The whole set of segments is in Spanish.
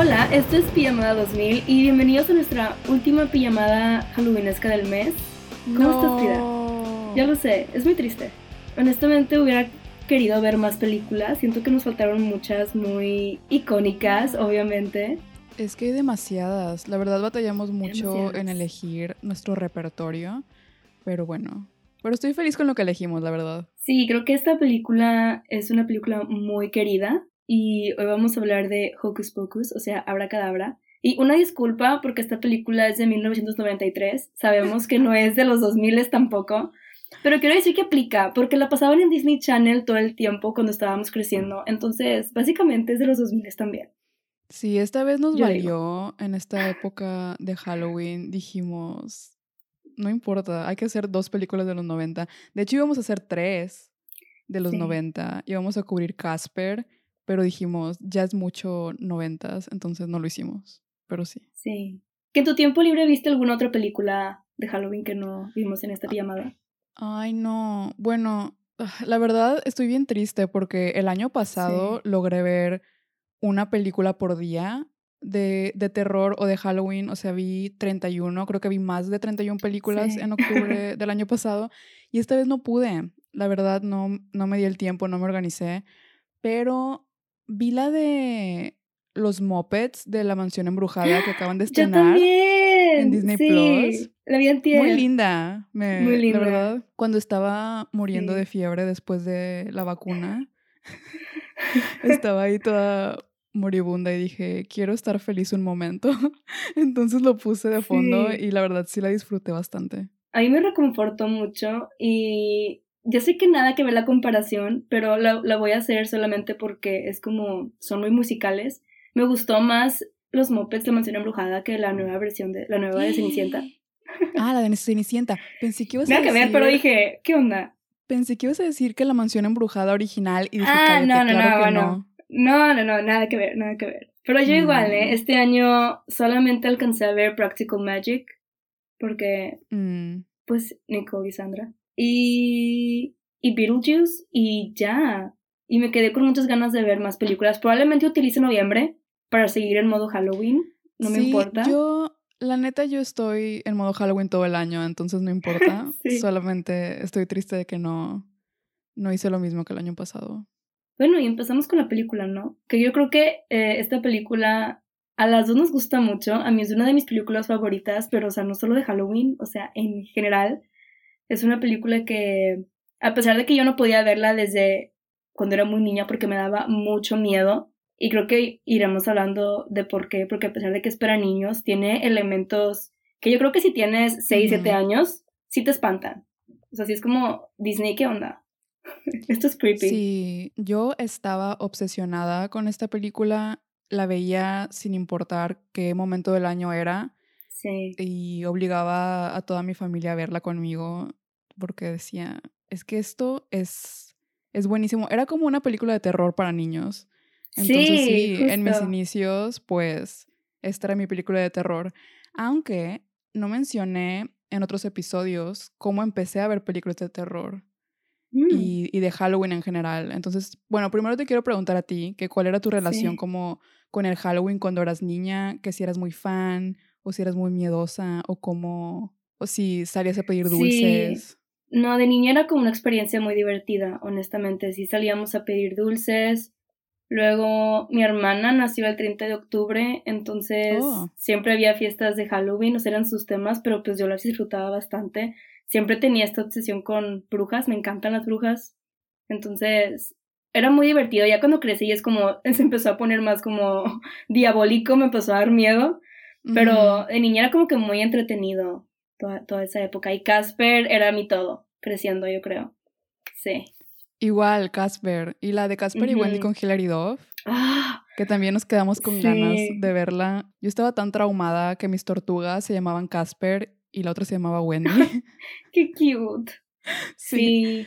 Hola, esto es Pijamada 2000 y bienvenidos a nuestra última pijamada halloweenesca del mes. ¿Cómo estás, Frida? Ya lo sé, es muy triste. Honestamente hubiera querido ver más películas, siento que nos faltaron muchas muy icónicas, obviamente. Es que hay demasiadas, la verdad batallamos mucho en elegir nuestro repertorio, pero bueno, pero estoy feliz con lo que elegimos, la verdad. Sí, creo que esta película es una película muy querida y hoy vamos a hablar de Hocus Pocus, o sea, Abracadabra. Y una disculpa porque esta película es de 1993, sabemos que no es de los 2000 tampoco, pero quiero decir que aplica porque la pasaban en Disney Channel todo el tiempo cuando estábamos creciendo, entonces básicamente es de los 2000 también. Sí, esta vez nos valió en esta época de Halloween, dijimos, no importa, hay que hacer dos películas de los 90. De hecho íbamos a hacer tres de los 90, íbamos a cubrir Casper pero dijimos, ya es mucho noventas, entonces no lo hicimos, pero sí. Sí. ¿Que en tu tiempo libre viste alguna otra película de Halloween que no vimos en esta llamada? Ay, no. Bueno, ah, la verdad estoy bien triste porque el año pasado logré ver una película por día de, de, terror o de Halloween. O sea, vi 31, creo que vi más de 31 películas en octubre del año pasado. Y esta vez no pude. La verdad, no, no me di el tiempo, no me organicé. Pero vi la de los mopeds de la mansión embrujada que acaban de estrenar en Disney Plus. La vi Muy linda. Muy linda. La verdad, cuando estaba muriendo de fiebre después de la vacuna, estaba ahí toda moribunda y dije, quiero estar feliz un momento. Entonces lo puse de fondo y la verdad sí la disfruté bastante. A mí me reconfortó mucho y ya sé que nada que ver la comparación, pero la, la, voy a hacer solamente porque es como, son muy musicales. Me gustó más los mopeds de Mansión Embrujada que la nueva versión de, la nueva de Cenicienta. Ah, la de Cenicienta. Pensé que ibas a decir... que ver, pero dije, ¿qué onda? Pensé que ibas a decir que la Mansión Embrujada original y dije, ah, no, no, no, no. no. No, no, nada que ver, nada que ver. Pero yo igual, ¿eh? Este año solamente alcancé a ver Practical Magic porque, mm. pues, Nicole y Sandra y, y Beetlejuice y ya. Y me quedé con muchas ganas de ver más películas. Probablemente utilice noviembre para seguir en modo Halloween. No me importa. Yo, la neta, yo estoy en modo Halloween todo el año, entonces no importa. Solamente estoy triste de que no, no hice lo mismo que el año pasado. Bueno, y empezamos con la película, ¿no? Que yo creo que eh, esta película a las dos nos gusta mucho. A mí es una de mis películas favoritas, pero, o sea, no solo de Halloween, o sea, en general. Es una película que, a pesar de que yo no podía verla desde cuando era muy niña porque me daba mucho miedo, y creo que iremos hablando de por qué, porque a pesar de que es para niños, tiene elementos que yo creo que si tienes 6, 7 años, sí te espantan. O sea, sí es como Disney, ¿qué onda? Esto es creepy. Sí, yo estaba obsesionada con esta película, la veía sin importar qué momento del año era. Sí. Y obligaba a toda mi familia a verla conmigo porque decía, es que esto es, es buenísimo. Era como una película de terror para niños. Entonces sí, en mis inicios, pues, esta era mi película de terror. Aunque no mencioné en otros episodios cómo empecé a ver películas de terror. Mm. Y, y, de Halloween en general. Entonces, bueno, primero te quiero preguntar a ti, que cuál era tu relación como con el Halloween cuando eras niña, que si eras muy fan o si eras muy miedosa o cómo, o si salías a pedir dulces. No, de niña era como una experiencia muy divertida, honestamente. Sí salíamos a pedir dulces. Luego mi hermana nació el 30 de octubre, entonces oh. siempre había fiestas de Halloween, o sea, eran sus temas, pero pues yo las disfrutaba bastante. Siempre tenía esta obsesión con brujas, me encantan las brujas. Entonces, era muy divertido. Ya cuando crecí es como, se empezó a poner más como diabólico, me empezó a dar miedo. Pero de niña era como que muy entretenido toda, esa época. Y Casper era mi todo, creciendo, yo creo. Sí. Igual, Casper. Y la de Casper y Wendy con Hilary Duff. ¡Ah! Que también nos quedamos con ganas de verla. Yo estaba tan traumada que mis tortugas se llamaban Casper y la otra se llamaba Wendy. ¡Qué cute! Sí.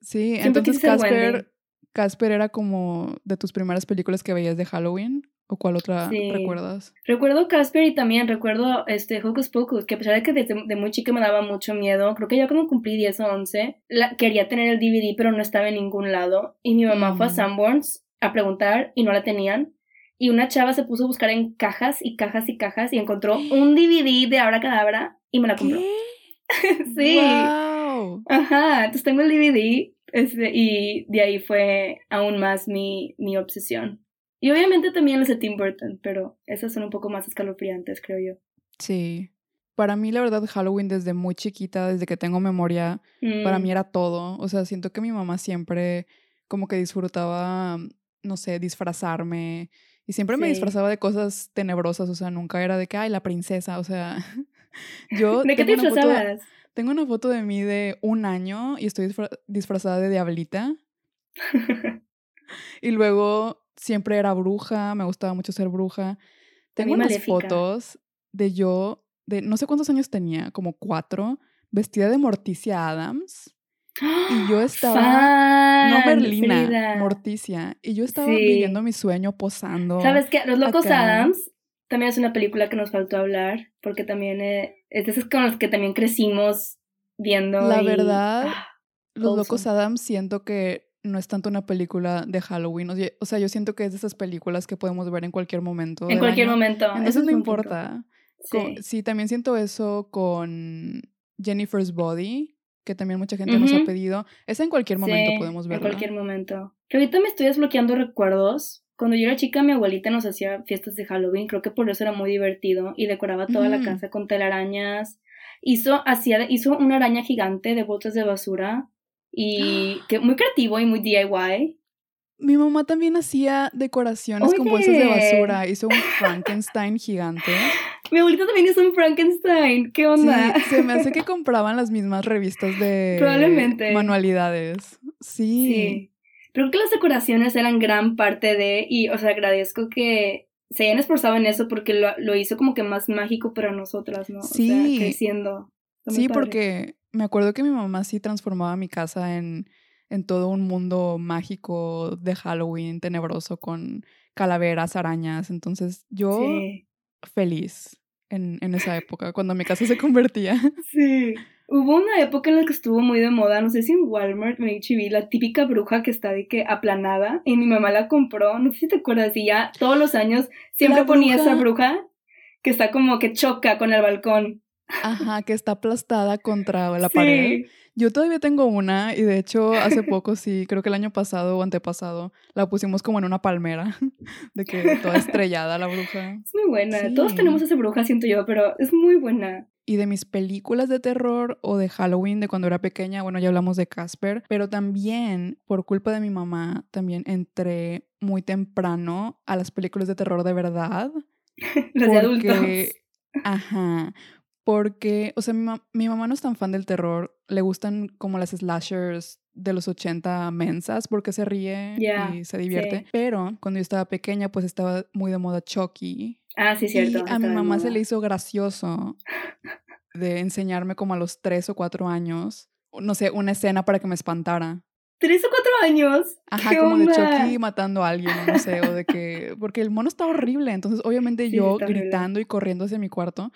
Sí, entonces Casper, Casper era como de tus primeras películas que veías de Halloween. ¿O cuál otra recuerdas? Recuerdo Casper y también recuerdo este Hocus Pocus, que a pesar de que desde de muy chica me daba mucho miedo, creo que ya cuando cumplí 10 o 11, la, quería tener el DVD pero no estaba en ningún lado. Y mi mamá fue a mm. Sanborns a preguntar y no la tenían. y una chava se puso a buscar en cajas y cajas y cajas y encontró un DVD de Abra Cadabra y me la compró. sí. Wow. Ajá, entonces tengo el DVD este, y de ahí fue aún más mi, mi obsesión. Y obviamente también los de Tim Burton, pero esas son un poco más escalofriantes, creo yo. Sí. Para mí, la verdad, Halloween desde muy chiquita, desde que tengo memoria, para mí mm. era todo. O sea, siento que mi mamá siempre como que disfrutaba, no sé, disfrazarme. Y siempre me disfrazaba de cosas tenebrosas, o sea, nunca era de que, ay, la princesa, o sea, yo... ¿De qué te disfrazabas? tengo una foto de mí de un año y estoy disfrazada de diablita. y luego siempre era bruja, me gustaba mucho ser bruja. Tengo unas fotos de yo, de no sé cuántos años tenía, como cuatro, vestida de Morticia Adams. Y yo estaba, no Merlina, Morticia. Y yo estaba viviendo mi sueño posando. ¿Sabes qué? Los Locos Adams también es una película que nos faltó hablar, porque también eh, es esas con las que también crecimos viendo. La verdad, ah, Los Locos Adams siento que no es tanto una película de Halloween. O sea, yo siento que es de esas películas que podemos ver en cualquier momento. En cualquier momento. Entonces no importa. Sí. también siento eso con Jennifer's Body, que también mucha gente nos ha pedido. Esa en cualquier momento podemos verla. En cualquier momento. Que ahorita me estoy desbloqueando recuerdos. Cuando yo era chica, mi abuelita nos hacía fiestas de Halloween. Creo que por eso era muy divertido. Y decoraba toda la casa con telarañas. Hizo, hacía, hizo una araña gigante de botes de basura y que muy creativo y muy DIY. Mi mamá también hacía decoraciones con bolsas de basura. Hizo un Frankenstein gigante. Mi abuelita también hizo un Frankenstein. ¿Qué onda? Sí, se me hace que compraban las mismas revistas de Probablemente. manualidades. Sí. sí. Creo que las decoraciones eran gran parte de, y o sea, agradezco que se hayan esforzado en eso porque lo, lo hizo como que más mágico para nosotras, ¿no? Sí. O sea, creciendo. Sí, porque me acuerdo que mi mamá sí transformaba mi casa en, en todo un mundo mágico de Halloween tenebroso con calaveras, arañas. Entonces yo feliz en, en, esa época, cuando mi casa se convertía. Sí. Hubo una época en la que estuvo muy de moda, no sé si en Walmart, en HB, la típica bruja que está de que aplanada, y mi mamá la compró, no sé si te acuerdas, y ya todos los años siempre ponía esa bruja que está como que choca con el balcón. Ajá, que está aplastada contra la pared. Yo todavía tengo una y de hecho hace poco sí, creo que el año pasado o antepasado, la pusimos como en una palmera, de que toda estrellada la bruja. Es muy buena, todos tenemos esa bruja, siento yo, pero es muy buena. Y de mis películas de terror o de Halloween de cuando era pequeña, bueno, ya hablamos de Casper, pero también por culpa de mi mamá, también entré muy temprano a las películas de terror de verdad. las de adultos. Ajá, porque, o sea, mi, mamá no es tan fan del terror. Le gustan como las slashers de los 80 mensas porque se ríe y se divierte. Pero cuando yo estaba pequeña, pues estaba muy de moda Chucky. Ah, sí, cierto. Y a mi mamá se le hizo gracioso de enseñarme como a los 3 o 4 años, no sé, una escena para que me espantara. ¿Tres o cuatro años? Ajá, como de Chucky matando a alguien, no sé, o de que. Porque el mono está horrible. Entonces, obviamente, yo gritando y corriendo hacia mi cuarto.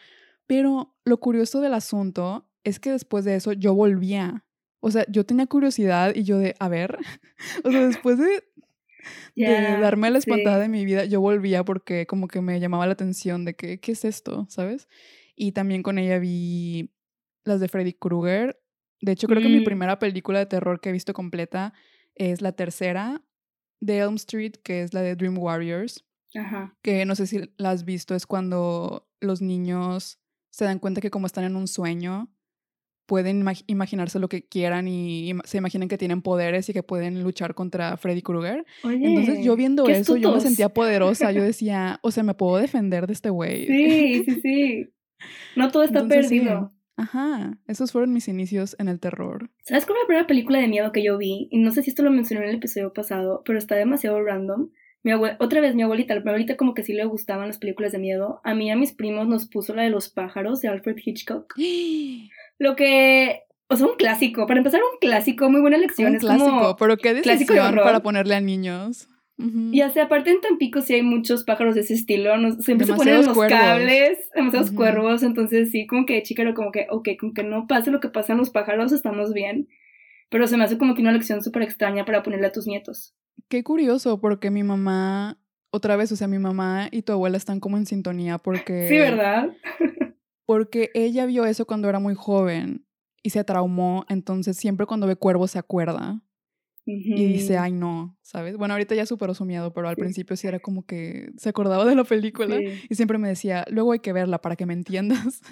Pero lo curioso del asunto es que después de eso yo volvía. O sea, yo tenía curiosidad y yo de, a ver, o sea, después de, darme la espantada de mi vida, yo volvía porque como que me llamaba la atención de que, ¿qué es esto? ¿Sabes? Y también con ella vi las de Freddy Krueger. De hecho, creo que mi mm. primera película de terror que he visto completa es la tercera de Elm Street, que es la de Dream Warriors. Ajá. Que no sé si la has visto, es cuando los niños se dan cuenta que como están en un sueño, pueden imaginarse lo que quieran y, se imaginan que tienen poderes y que pueden luchar contra Freddy Krueger. Entonces yo viendo eso, yo me sentía poderosa. Yo decía, o sea, me puedo defender de este güey. Sí, sí, sí. No todo está perdido. Ajá, esos fueron mis inicios en el terror. ¿Sabes cuál fue la primera película de miedo que yo vi? Y no sé si esto lo mencioné en el episodio pasado, pero está demasiado random. Mi otra vez mi abuelita, mi abuelita como que sí le gustaban las películas de miedo. A mí y a mis primos nos puso la de los pájaros de Alfred Hitchcock. Lo que, o sea, un clásico. Para empezar, un clásico, muy buena lección. Un clásico, pero qué decisión para ponerle a niños. Y así, aparte en Tampico sí hay muchos pájaros de ese estilo, siempre se ponen los cables, demasiados cuervos, entonces sí, como que chica, como que, ok, como que no pase lo que pasa en los pájaros, estamos bien. Pero se me hace como que una lección súper extraña para ponerle a tus nietos. Qué curioso, porque mi mamá, otra vez, o sea, mi mamá y tu abuela están como en sintonía porque... Sí, ¿verdad? porque ella vio eso cuando era muy joven y se traumó, entonces siempre cuando ve cuervos se acuerda. Y dice, ay no, ¿sabes? Bueno, ahorita ya superó su miedo, pero al principio sí era como que se acordaba de la película y siempre me decía, luego hay que verla para que me entiendas.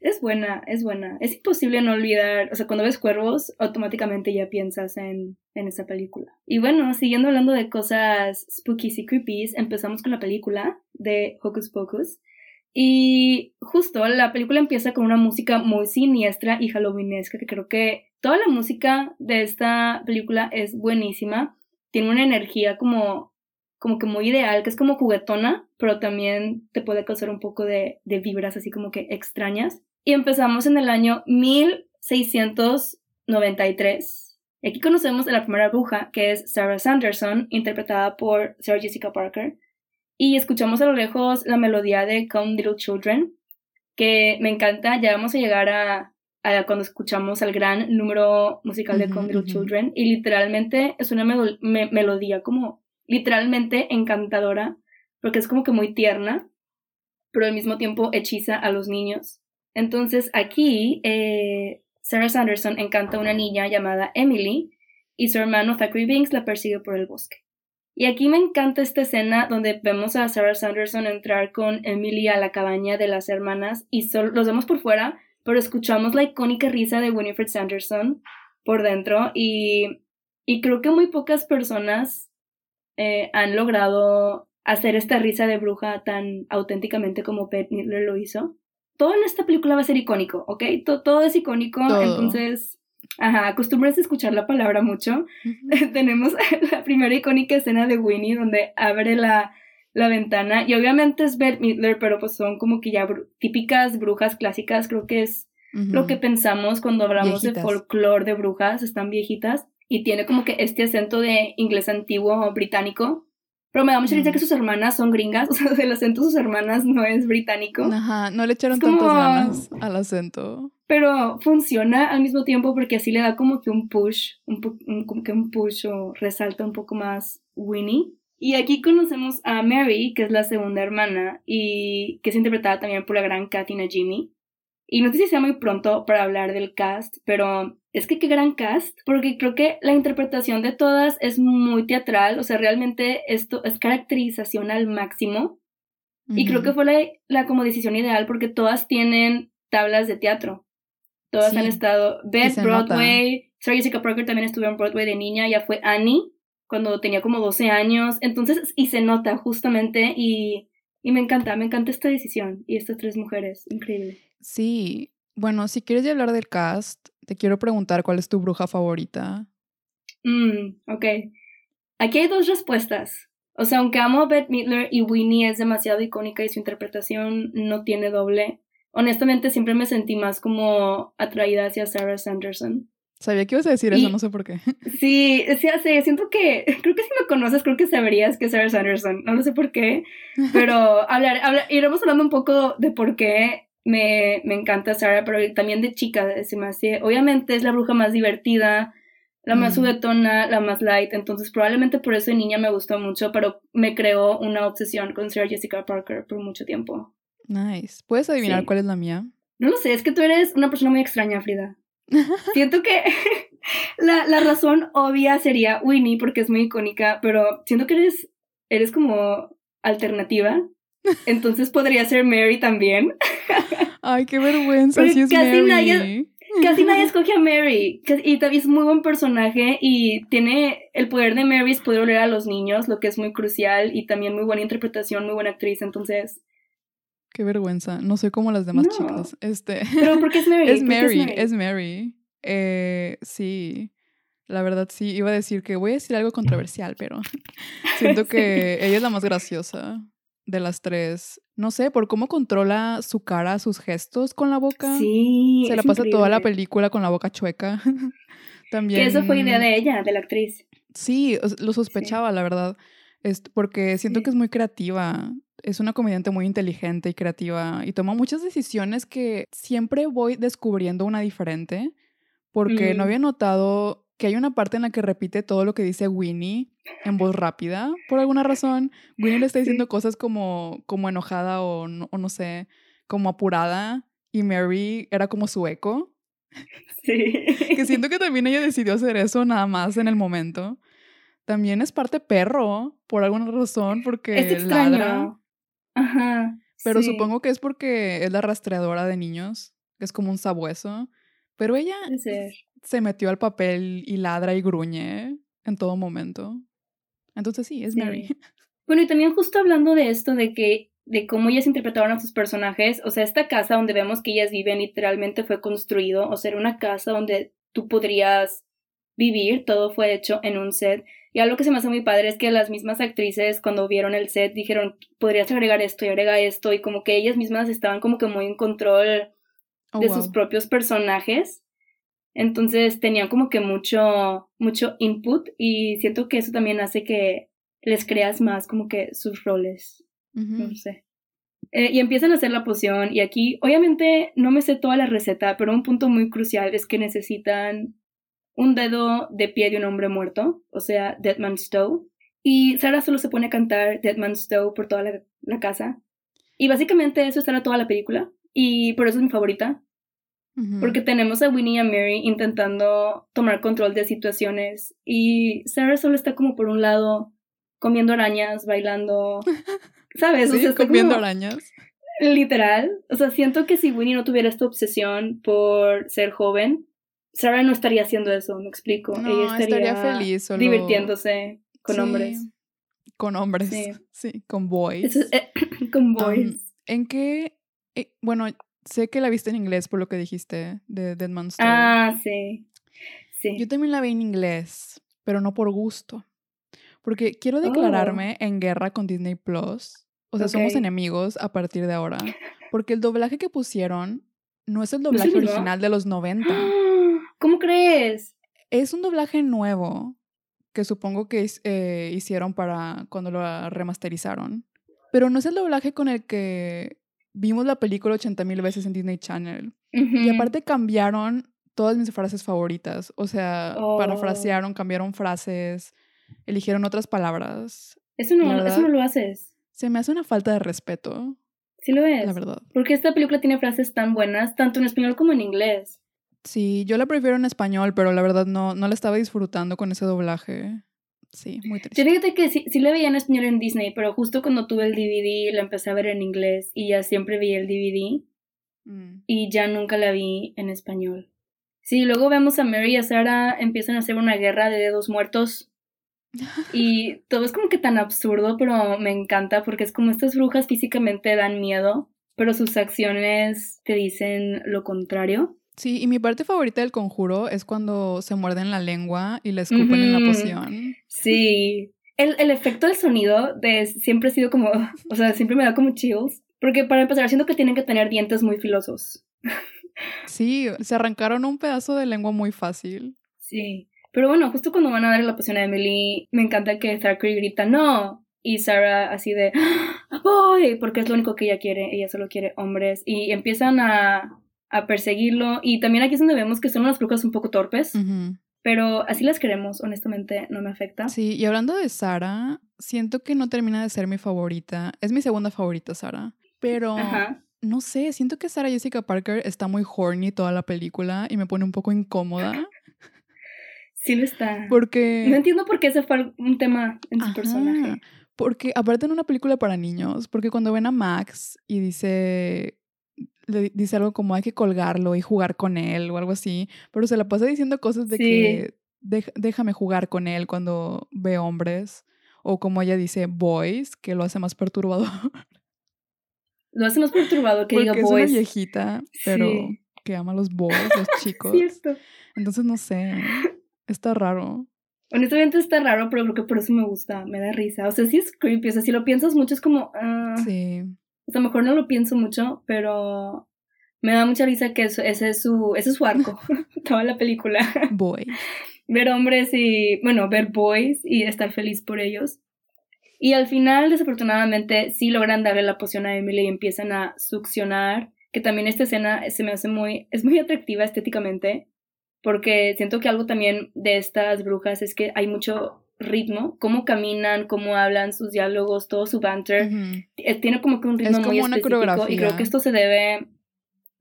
Es buena, es buena. Es imposible no olvidar, o sea, cuando ves cuervos, automáticamente ya piensas en, en esa película. Y bueno, siguiendo hablando de cosas spooky y creepy, empezamos con la película de Hocus Pocus. Y justo la película empieza con una música muy siniestra y halloweenesca, que creo que toda la música de esta película es buenísima. Tiene una energía como, como que muy ideal, que es como juguetona, pero también te puede causar un poco de, de vibras así como que extrañas. Y empezamos en el año 1693. Aquí conocemos a la primera bruja, que es Sarah Sanderson, interpretada por Sarah Jessica Parker y escuchamos a lo lejos la melodía de Come Little Children, que me encanta. Ya vamos a llegar a, cuando escuchamos al gran número musical de Come Little Children y literalmente es una melodía como literalmente encantadora porque es como que muy tierna, pero al mismo tiempo hechiza a los niños. Entonces aquí eh, Sarah Sanderson encanta a una niña llamada Emily y su hermano Thackeray Binks la persigue por el bosque. Y aquí me encanta esta escena donde vemos a Sarah Sanderson entrar con Emily a la cabaña de las hermanas y solo, los vemos por fuera, pero escuchamos la icónica risa de Winifred Sanderson por dentro y, y creo que muy pocas personas eh, han logrado hacer esta risa de bruja tan auténticamente como Bette Midler lo hizo. Todo en esta película va a ser icónico, ¿ok? Todo, todo es icónico, entonces Ajá, acostumbras a escuchar la palabra mucho. Tenemos la primera icónica escena de Winnie donde abre la, la ventana y obviamente es Bette Midler, pero pues son como que ya típicas brujas clásicas, creo que es lo que pensamos cuando hablamos de folclore de brujas, están viejitas y tiene como que este acento de inglés antiguo británico. Pero me da mucha risa que sus hermanas son gringas, o sea, el acento de sus hermanas no es británico. Ajá, no le echaron tantas ganas al acento pero funciona al mismo tiempo porque así le da como que un push, un, como que un push o resalta un poco más Winnie. Y aquí conocemos a Mary, que es la segunda hermana y que es interpretada también por la gran Katina Jimmy. Y no sé si sea muy pronto para hablar del cast, pero es que qué gran cast, porque creo que la interpretación de todas es muy teatral, o sea, realmente esto es caracterización al máximo. Y creo que fue la, la como decisión ideal porque todas tienen tablas de teatro. Todas han estado. Beth Broadway. Sarah Jessica Parker también estuvo en Broadway de niña. Ya fue Annie cuando tenía como 12 años. Entonces, y se nota justamente. Y, y me encanta, me encanta esta decisión. Y estas tres mujeres. Increíble. Sí. Bueno, si quieres ya hablar del cast, te quiero preguntar cuál es tu bruja favorita. Mm, ok. Aquí hay dos respuestas. O sea, aunque amo a Beth Midler y Winnie es demasiado icónica y su interpretación no tiene doble, honestamente siempre me sentí más como atraída hacia Sarah Sanderson. Sabía que ibas a decir eso, no sé por qué. Sí, sí, sí, siento que, creo que si me conoces, creo que sabrías que es Sarah Sanderson, no lo sé por qué, pero hablar, hablar, iremos hablando un poco de por qué me, me encanta Sarah, pero también de chica, se me hace, obviamente es la bruja más divertida, la más mm. juguetona, la más light, entonces probablemente por eso de niña me gustó mucho, pero me creó una obsesión con Sarah Jessica Parker por mucho tiempo. Nice. ¿Puedes adivinar cuál es la mía? No lo sé, es que tú eres una persona muy extraña, Frida. Siento que la, la, razón obvia sería Winnie porque es muy icónica, pero siento que eres, eres como alternativa. Entonces podría ser Mary también. Ay, qué vergüenza. Sí es casi Nadie, casi nadie escoge a Mary. Y también es muy buen personaje y tiene el poder de Mary es poder oler a los niños, lo que es muy crucial y también muy buena interpretación, muy buena actriz. Entonces, Qué vergüenza. No soy como las demás chicas. Este. Pero porque es Mary. es Mary, es Mary. Eh, sí. La verdad sí. Iba a decir que voy a decir algo controversial, pero siento que ella es la más graciosa de las tres. No sé, por cómo controla su cara, sus gestos con la boca. Sí. Se la pasa toda la película con la boca chueca. También. Que eso fue idea de ella, de la actriz. Sí, lo sospechaba, la verdad. Es porque siento que es muy creativa es una comediante muy inteligente y creativa y toma muchas decisiones que siempre voy descubriendo una diferente porque no mm. había notado que hay una parte en la que repite todo lo que dice Winnie en voz rápida. Por alguna razón, Winnie le está diciendo cosas como, como enojada o no, o no sé, como apurada. Y Mary era como su eco. Sí. Que siento que también ella decidió hacer eso nada más en el momento. También es parte perro, por alguna razón, porque es ladra. Ajá. Pero supongo que es porque es la rastreadora de niños, que es como un sabueso. Pero ella se metió al papel y ladra y gruñe en todo momento. Entonces sí, es Mary. Bueno, y también justo hablando de esto, de que de cómo ellas interpretaron a sus personajes, o sea, esta casa donde vemos que ellas viven literalmente fue construido, o sea, era una casa donde tú podrías vivir, todo fue hecho en un set. Y algo que se me hace muy padre es que las mismas actrices cuando vieron el set dijeron, podrías agregar esto y agrega esto, y como que ellas mismas estaban como que muy en control oh, de sus propios personajes. Entonces tenían como que mucho, mucho input y siento que eso también hace que les creas más como que sus roles. No sé. Eh, y empiezan a hacer la poción y aquí obviamente no me sé toda la receta, pero un punto muy crucial es que necesitan un dedo de pie de un hombre muerto, o sea, Dead Man's Toe. Y Sarah solo se pone a cantar Dead Man's Toe por toda la, la casa. Y básicamente eso estará toda la película. Y por eso es mi favorita. Porque tenemos a Winnie y a Mary intentando tomar control de situaciones y Sarah solo está como por un lado comiendo arañas, bailando, ¿sabes? Sí, comiendo arañas. Literal. O sea, siento que si Winnie no tuviera esta obsesión por ser joven, Sarah no estaría haciendo eso, me explico. Ella estaría, feliz, divirtiéndose con hombres. Con hombres, sí, con boys. Eh, con boys. ¿En qué? Eh, bueno, Sé que la viste en inglés por lo que dijiste de Dead Man's Ah, sí. Sí. Yo también la vi en inglés, pero no por gusto. Porque quiero oh. declararme en guerra con Disney Plus. O sea, somos enemigos a partir de ahora. Porque el doblaje que pusieron no es el doblaje original de los 90. ¿Cómo crees? Es un doblaje nuevo que supongo que eh, hicieron para cuando lo remasterizaron. Pero no es el doblaje con el que vimos la película 80 mil veces en Disney Channel. Y aparte cambiaron todas mis frases favoritas. O sea, oh. parafrasearon, cambiaron frases, eligieron otras palabras. Eso no, eso no lo haces. Se me hace una falta de respeto. Sí lo es. La verdad. Porque esta película tiene frases tan buenas, tanto en español como en inglés. Sí, yo la prefiero en español, pero la verdad no, no la estaba disfrutando con ese doblaje. Sí, muy triste. Yo fíjate que sí, sí la veía en español en Disney, pero justo cuando tuve el DVD la empecé a ver en inglés y ya siempre vi el DVD mm. y ya nunca la vi en español. Sí, luego vemos a Mary y a Sarah empiezan a hacer una guerra de dedos muertos y todo es como que tan absurdo, pero me encanta porque es como estas brujas físicamente dan miedo, pero sus acciones te dicen lo contrario. Sí, y mi parte favorita del conjuro es cuando se muerden la lengua y le escupen en la poción. Sí. El, el, efecto del sonido de siempre ha sido como, o sea, siempre me da como chills. Porque para empezar, siento que tienen que tener dientes muy filosos. Sí, se arrancaron un pedazo de lengua muy fácil. Sí. Pero bueno, justo cuando van a dar la poción a Emily, me encanta que Thackeray grita ¡No! Y Sarah así de ¡Voy! Porque es lo único que ella quiere. Ella solo quiere hombres. Y empiezan a a perseguirlo. Y también aquí es donde vemos que son unas brujas un poco torpes. Pero así las queremos, honestamente, no me afecta. Sí, y hablando de Sara, siento que no termina de ser mi favorita. Es mi segunda favorita, Sara. Pero no sé, siento que Sara Jessica Parker está muy horny toda la película y me pone un poco incómoda. Sí lo está. Porque... No entiendo por qué ese fue un tema en su personaje. Porque aparte en una película para niños, porque cuando ven a Max y dice le dice algo como hay que colgarlo y jugar con él o algo así, pero se la pasa diciendo cosas de que déjame jugar con él cuando ve hombres, o como ella dice boys, que lo hace más perturbador. Lo hace más perturbador que Porque diga boys. Es una viejita, pero que ama a los boys, los chicos. Entonces no sé, está raro. Honestamente está raro, pero creo que por eso me gusta, me da risa. O sea, sí es creepy, o sea, si lo piensas mucho es como... Ah. sí. O sea, mejor no lo pienso mucho, pero me da mucha risa que ese es su, ese es su arco, toda la película. Boy. ver hombres y, bueno, ver boys y estar feliz por ellos. Y al final, desafortunadamente, sí logran darle la poción a Emily y empiezan a succionar, que también esta escena se me hace muy, es muy atractiva estéticamente, porque siento que algo también de estas brujas es que hay mucho ritmo, cómo caminan, cómo hablan, sus diálogos, todo su banter, eh, tiene como que un ritmo muy específico y creo que esto se debe,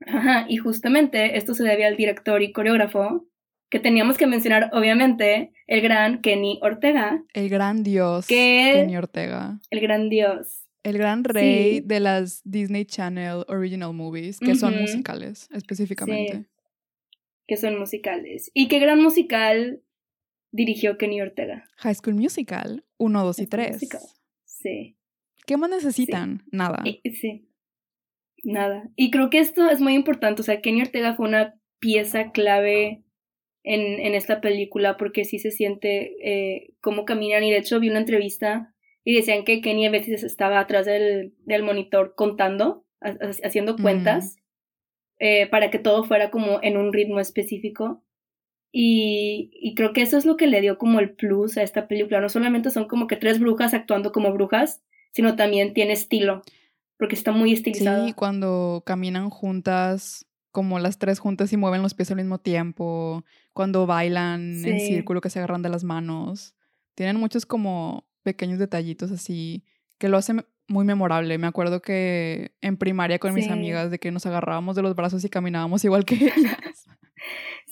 ajá, y justamente esto se debe al director y coreógrafo, que teníamos que mencionar obviamente el gran Kenny Ortega. El gran dios Kenny Ortega. El gran dios. El gran rey de las Disney Channel Original Movies, que son musicales específicamente. que son musicales. ¿Y qué gran musical dirigió Kenny Ortega? High School Musical 1, 2 y 3. Sí. ¿Qué más necesitan? Nada. sí. Nada. Y creo que esto es muy importante. O sea, Kenny Ortega fue una pieza clave en, en esta película porque sí se siente eh, cómo caminan. Y de hecho vi una entrevista y decían que Kenny a veces estaba atrás del, del monitor contando, haciendo cuentas, eh, para que todo fuera como en un ritmo específico. Y, y, creo que eso es lo que le dio como el plus a esta película. No solamente son como que tres brujas actuando como brujas, sino también tiene estilo, porque está muy estilizado. Sí, cuando caminan juntas, como las tres juntas y mueven los pies al mismo tiempo, cuando bailan en círculo que se agarran de las manos. Tienen muchos como pequeños detallitos así que lo hacen muy memorable. Me acuerdo que en primaria con mis amigas de que nos agarrábamos de los brazos y caminábamos igual que ellas.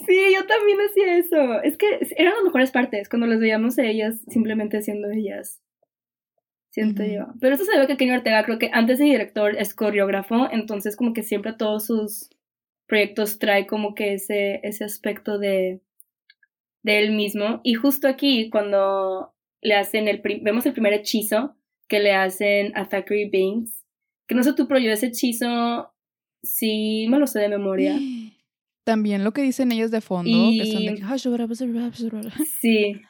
Sí, yo también hacía eso. Es que eran las mejores partes cuando las veíamos a ellas simplemente siendo ellas. Siento yo. Pero esto se ve que Kenny Ortega creo que antes de director es coreógrafo, entonces como que siempre todos sus proyectos trae como que ese, ese aspecto de, de él mismo. Y justo aquí, cuando le hacen el, vemos el primer hechizo que le hacen a Thackeray Binks, que no sé tú, pero yo ese hechizo sí me lo sé de memoria. También lo que dicen ellos de fondo, que son de... Sí,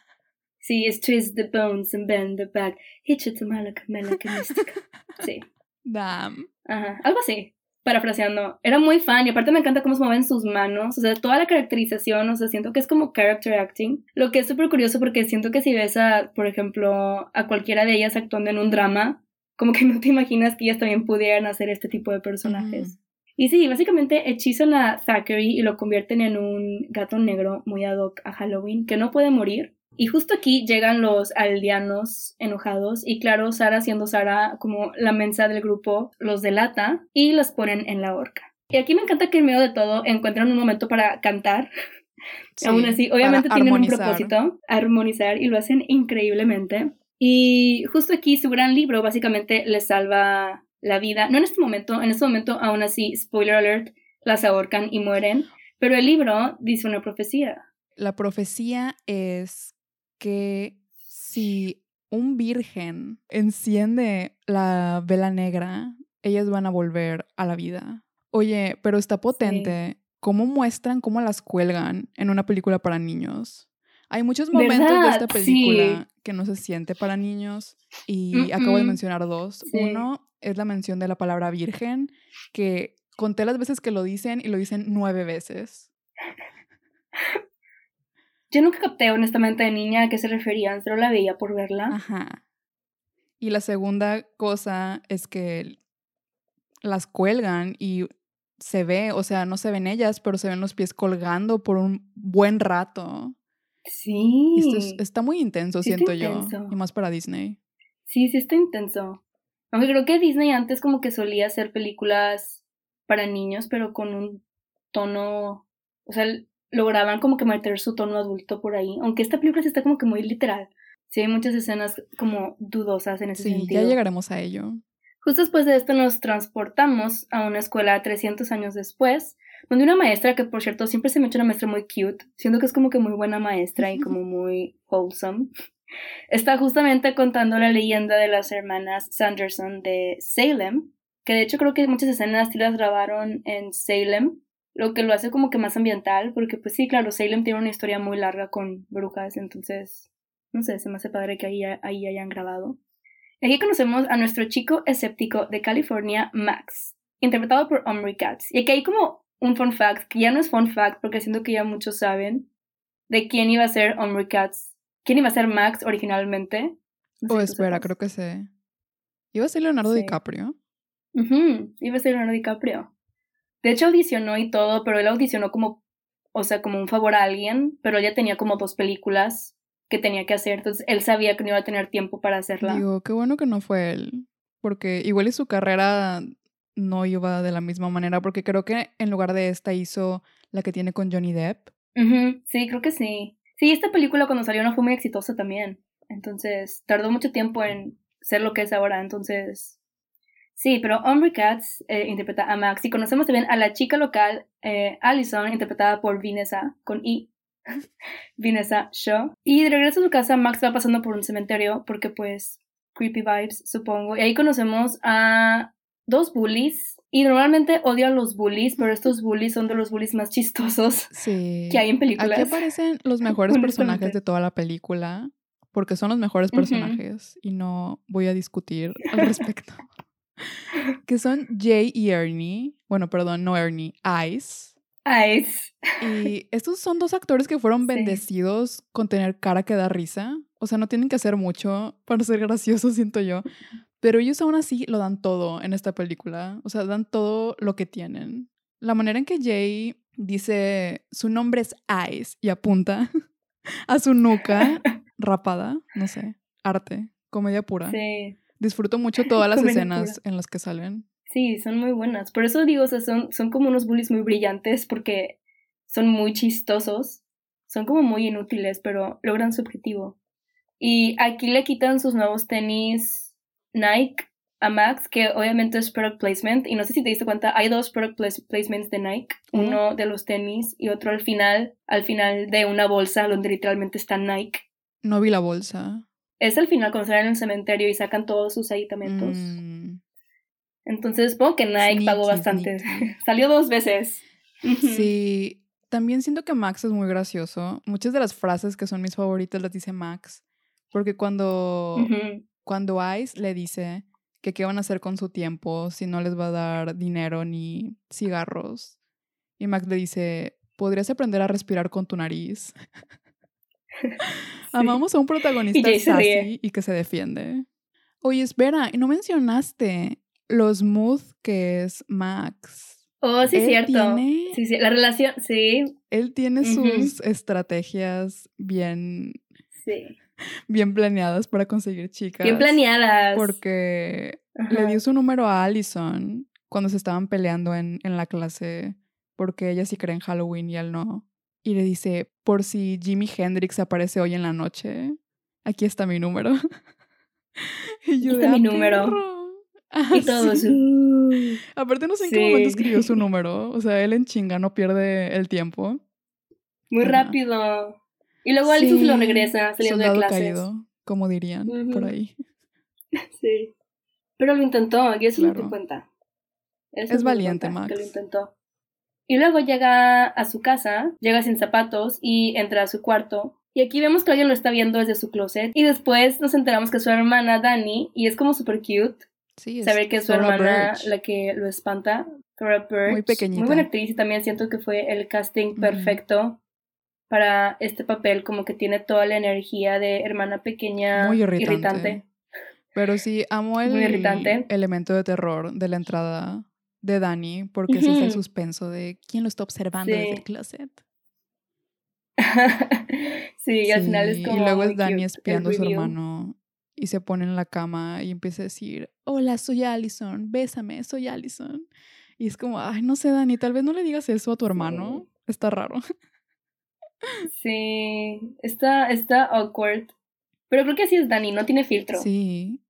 sí, es twist the bones and bend the back, hitch it to Sí. Damn. Ajá, algo así parafraseando, era muy fan y aparte me encanta cómo se mueven sus manos, o sea, toda la caracterización, o sea, siento que es como character acting, lo que es súper curioso porque siento que si ves a, por ejemplo, a cualquiera de ellas actuando en un drama, como que no te imaginas que ellas también pudieran hacer este tipo de personajes. Y sí, básicamente hechizan a Thackeray y lo convierten en un gato negro muy ad hoc a Halloween, que no puede morir, y justo aquí llegan los aldeanos enojados y claro, Sara siendo Sara como la mensa del grupo los delata y los ponen en la horca. Y aquí me encanta que en medio de todo encuentran un momento para cantar. Aún así, obviamente tienen un propósito, armonizar y lo hacen increíblemente. Y justo aquí su gran libro básicamente les salva la vida. No en este momento, en este momento aún así, spoiler alert, las ahorcan y mueren. Pero el libro dice una profecía. La profecía es que si un virgen enciende la vela negra, ellas van a volver a la vida. Oye, pero está potente. ¿Cómo muestran cómo las cuelgan en una película para niños? Hay muchos momentos de esta película que no se siente para niños y acabo de mencionar dos. Uno es la mención de la palabra virgen, que conté las veces que lo dicen y lo dicen nueve veces. Yo nunca capté honestamente de niña a qué se referían, solo la veía por verla. Ajá. Y la segunda cosa es que las cuelgan y se ve, o sea, no se ven ellas, pero se ven los pies colgando por un buen rato. Sí. Esto está muy intenso, siento yo. Y más para Disney. Sí, sí está intenso. Aunque creo que Disney antes como que solía hacer películas para niños, pero con un tono, o sea, lograban como que meter su tono adulto por ahí, aunque esta película sí está como que muy literal. Sí, hay muchas escenas como dudosas en ese sí, sentido. ya llegaremos a ello. Justo después de esto nos transportamos a una escuela 300 años después, donde una maestra, que por cierto siempre se me echa una maestra muy cute, siento que es como que muy buena maestra y como muy wholesome, está justamente contando la leyenda de las hermanas Sanderson de Salem, que de hecho creo que muchas escenas sí las grabaron en Salem, lo que lo hace como que más ambiental, porque pues sí, claro, Salem tiene una historia muy larga con brujas, entonces, no sé, se me hace padre que ahí, ahí hayan grabado. Aquí conocemos a nuestro chico escéptico de California, Max, interpretado por Omri Katz. Y aquí hay como un fun fact, que ya no es fun fact, porque siento que ya muchos saben, de quién iba a ser Omri Katz. ¿Quién iba a ser Max originalmente? oh, espera, creo que sé. ¿Iba a ser Leonardo DiCaprio? Iba a ser Leonardo DiCaprio. De hecho, audicionó y todo, pero él audicionó como o sea, como un favor a alguien, pero ella tenía como dos películas que tenía que hacer, entonces él sabía que no iba a tener tiempo para hacerla. Digo, qué bueno que no fue él, porque igual y su carrera no iba de la misma manera, porque creo que en lugar de esta hizo la que tiene con Johnny Depp. Sí, creo que sí. Sí, esta película cuando salió no fue muy exitosa también, entonces tardó mucho tiempo en ser lo que es ahora, entonces... Sí, pero Ombre Katz eh, interpreta a Max y conocemos también a la chica local, eh, Allison, interpretada por Vanessa, con I. Vanessa Shaw. Y de regreso a su casa, Max va pasando por un cementerio porque pues creepy vibes, supongo. Y ahí conocemos a dos bullies. Y normalmente odio a los bullies, pero estos bullies son de los bullies más chistosos que hay en películas. Aquí aparecen los mejores personajes de toda la película, porque son los mejores personajes y no voy a discutir al respecto. que son Jay y Ernie. Bueno, perdón, no Ernie, Ice. Ice. Y estos son dos actores que fueron bendecidos con tener cara que da risa. O sea, no tienen que hacer mucho para ser graciosos, siento yo. Pero ellos aún así lo dan todo en esta película. O sea, dan todo lo que tienen. La manera en que Jay dice su nombre es Ice y apunta a su nuca rapada, no sé, arte, comedia pura. Sí. Disfruto mucho todas las escenas en las que salen. Sí, son muy buenas. Por eso digo, o sea, son, son como unos bullies muy brillantes porque son muy chistosos. Son como muy inútiles, pero logran su objetivo. Y aquí le quitan sus nuevos tenis Nike a Max, que obviamente es product placement. Y no sé si te diste cuenta, hay dos product placements de Nike. Uno de los tenis y otro al final, al final de una bolsa donde literalmente está Nike. No vi la bolsa. Es al final cuando salen en el cementerio y sacan todos sus aditamentos. Mm. Entonces supongo que Nike pagó bastante. Salió dos veces. Sí. También siento que Max es muy gracioso. Muchas de las frases que son mis favoritas las dice Max. Porque cuando, cuando Ice le dice que qué van a hacer con su tiempo si no les va a dar dinero ni cigarros. Y Max le dice, podrías aprender a respirar con tu nariz. Amamos a un protagonista sassy y que se defiende. Oye, espera, y no mencionaste lo smooth que es Max. Oh, sí, cierto. Sí, sí, la relación, sí. Él tiene sus estrategias bien. Sí. Bien planeadas para conseguir chicas. Bien planeadas. Porque le dio su número a Allison cuando se estaban peleando en, en la clase. Porque ella sí cree en Halloween y él no. Y le dice: Por si Jimi Hendrix aparece hoy en la noche, aquí está mi número. y yo, aquí está mi ah, número. y todos. Aparte, no sé en qué momento escribió su número. O sea, él en chinga no pierde el tiempo. Muy rápido. Y luego Alison se lo regresa saliendo de clases. caído, como dirían por ahí. Sí. Pero lo intentó, y eso claro. cuenta. es valiente, Max. Que lo intentó. Y luego llega a su casa, llega sin zapatos y entra a su cuarto. Y aquí vemos que alguien lo está viendo desde su closet. Y después nos enteramos que es su hermana Dani, y es como súper cute. Saber que es su hermana la que lo espanta. Cora Muy pequeñita. Muy buena actriz y también siento que fue el casting perfecto para este papel, como que tiene toda la energía de hermana pequeña Muy irritante. Pero sí, amo el elemento de terror de la entrada de Dani, porque es el suspenso de quién lo está observando desde el closet. sí, y al final es como. Y luego es Dani espiando a su hermano y se pone en la cama y empieza a decir, hola, soy Allison, bésame, soy Allison. Y es como, ay, no sé, Dani, tal vez no le digas eso a tu hermano. Está raro. Sí, está, está awkward. Pero creo que así es Dani, no tiene filtro. Sí.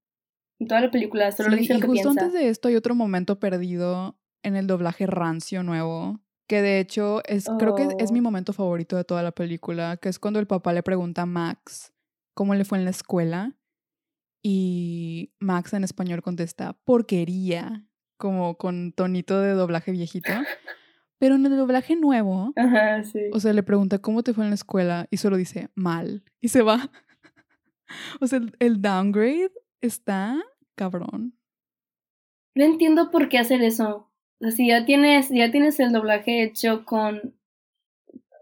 En toda la película, solo lo dice y justo antes de esto hay otro momento perdido en el doblaje rancio nuevo. Que de hecho es, creo que es mi oh. momento favorito de toda la película, que es cuando el papá le pregunta a Max cómo le fue en la escuela y Max en español contesta, porquería, como con tonito de doblaje viejito. Pero en el doblaje nuevo, o sea, le pregunta cómo te fue en la escuela y solo dice mal y se va. o sea, el, downgrade está cabrón. No entiendo por qué hacer eso. O sea, ya tienes, ya tienes el doblaje hecho con.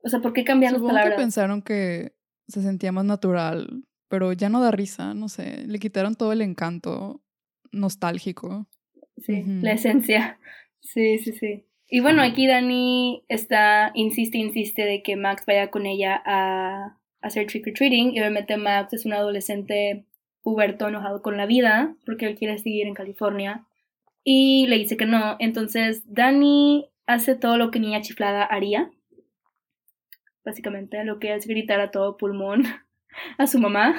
O sea, ¿por qué cambiar las palabras? Que pensaron que se sentía más natural pero ya no da risa, no sé, le quitaron todo el encanto nostálgico. Sí, la esencia. Sí, sí, sí. Y bueno, aquí Dani está, insiste, insiste de que Max vaya con ella a, hacer trick or treating. Y obviamente Max es un adolescente puberto enojado con la vida porque él quiere seguir en California. Y le dice que no. Entonces Dani hace todo lo que niña chiflada haría. Básicamente lo que es gritar a todo pulmón a su mamá.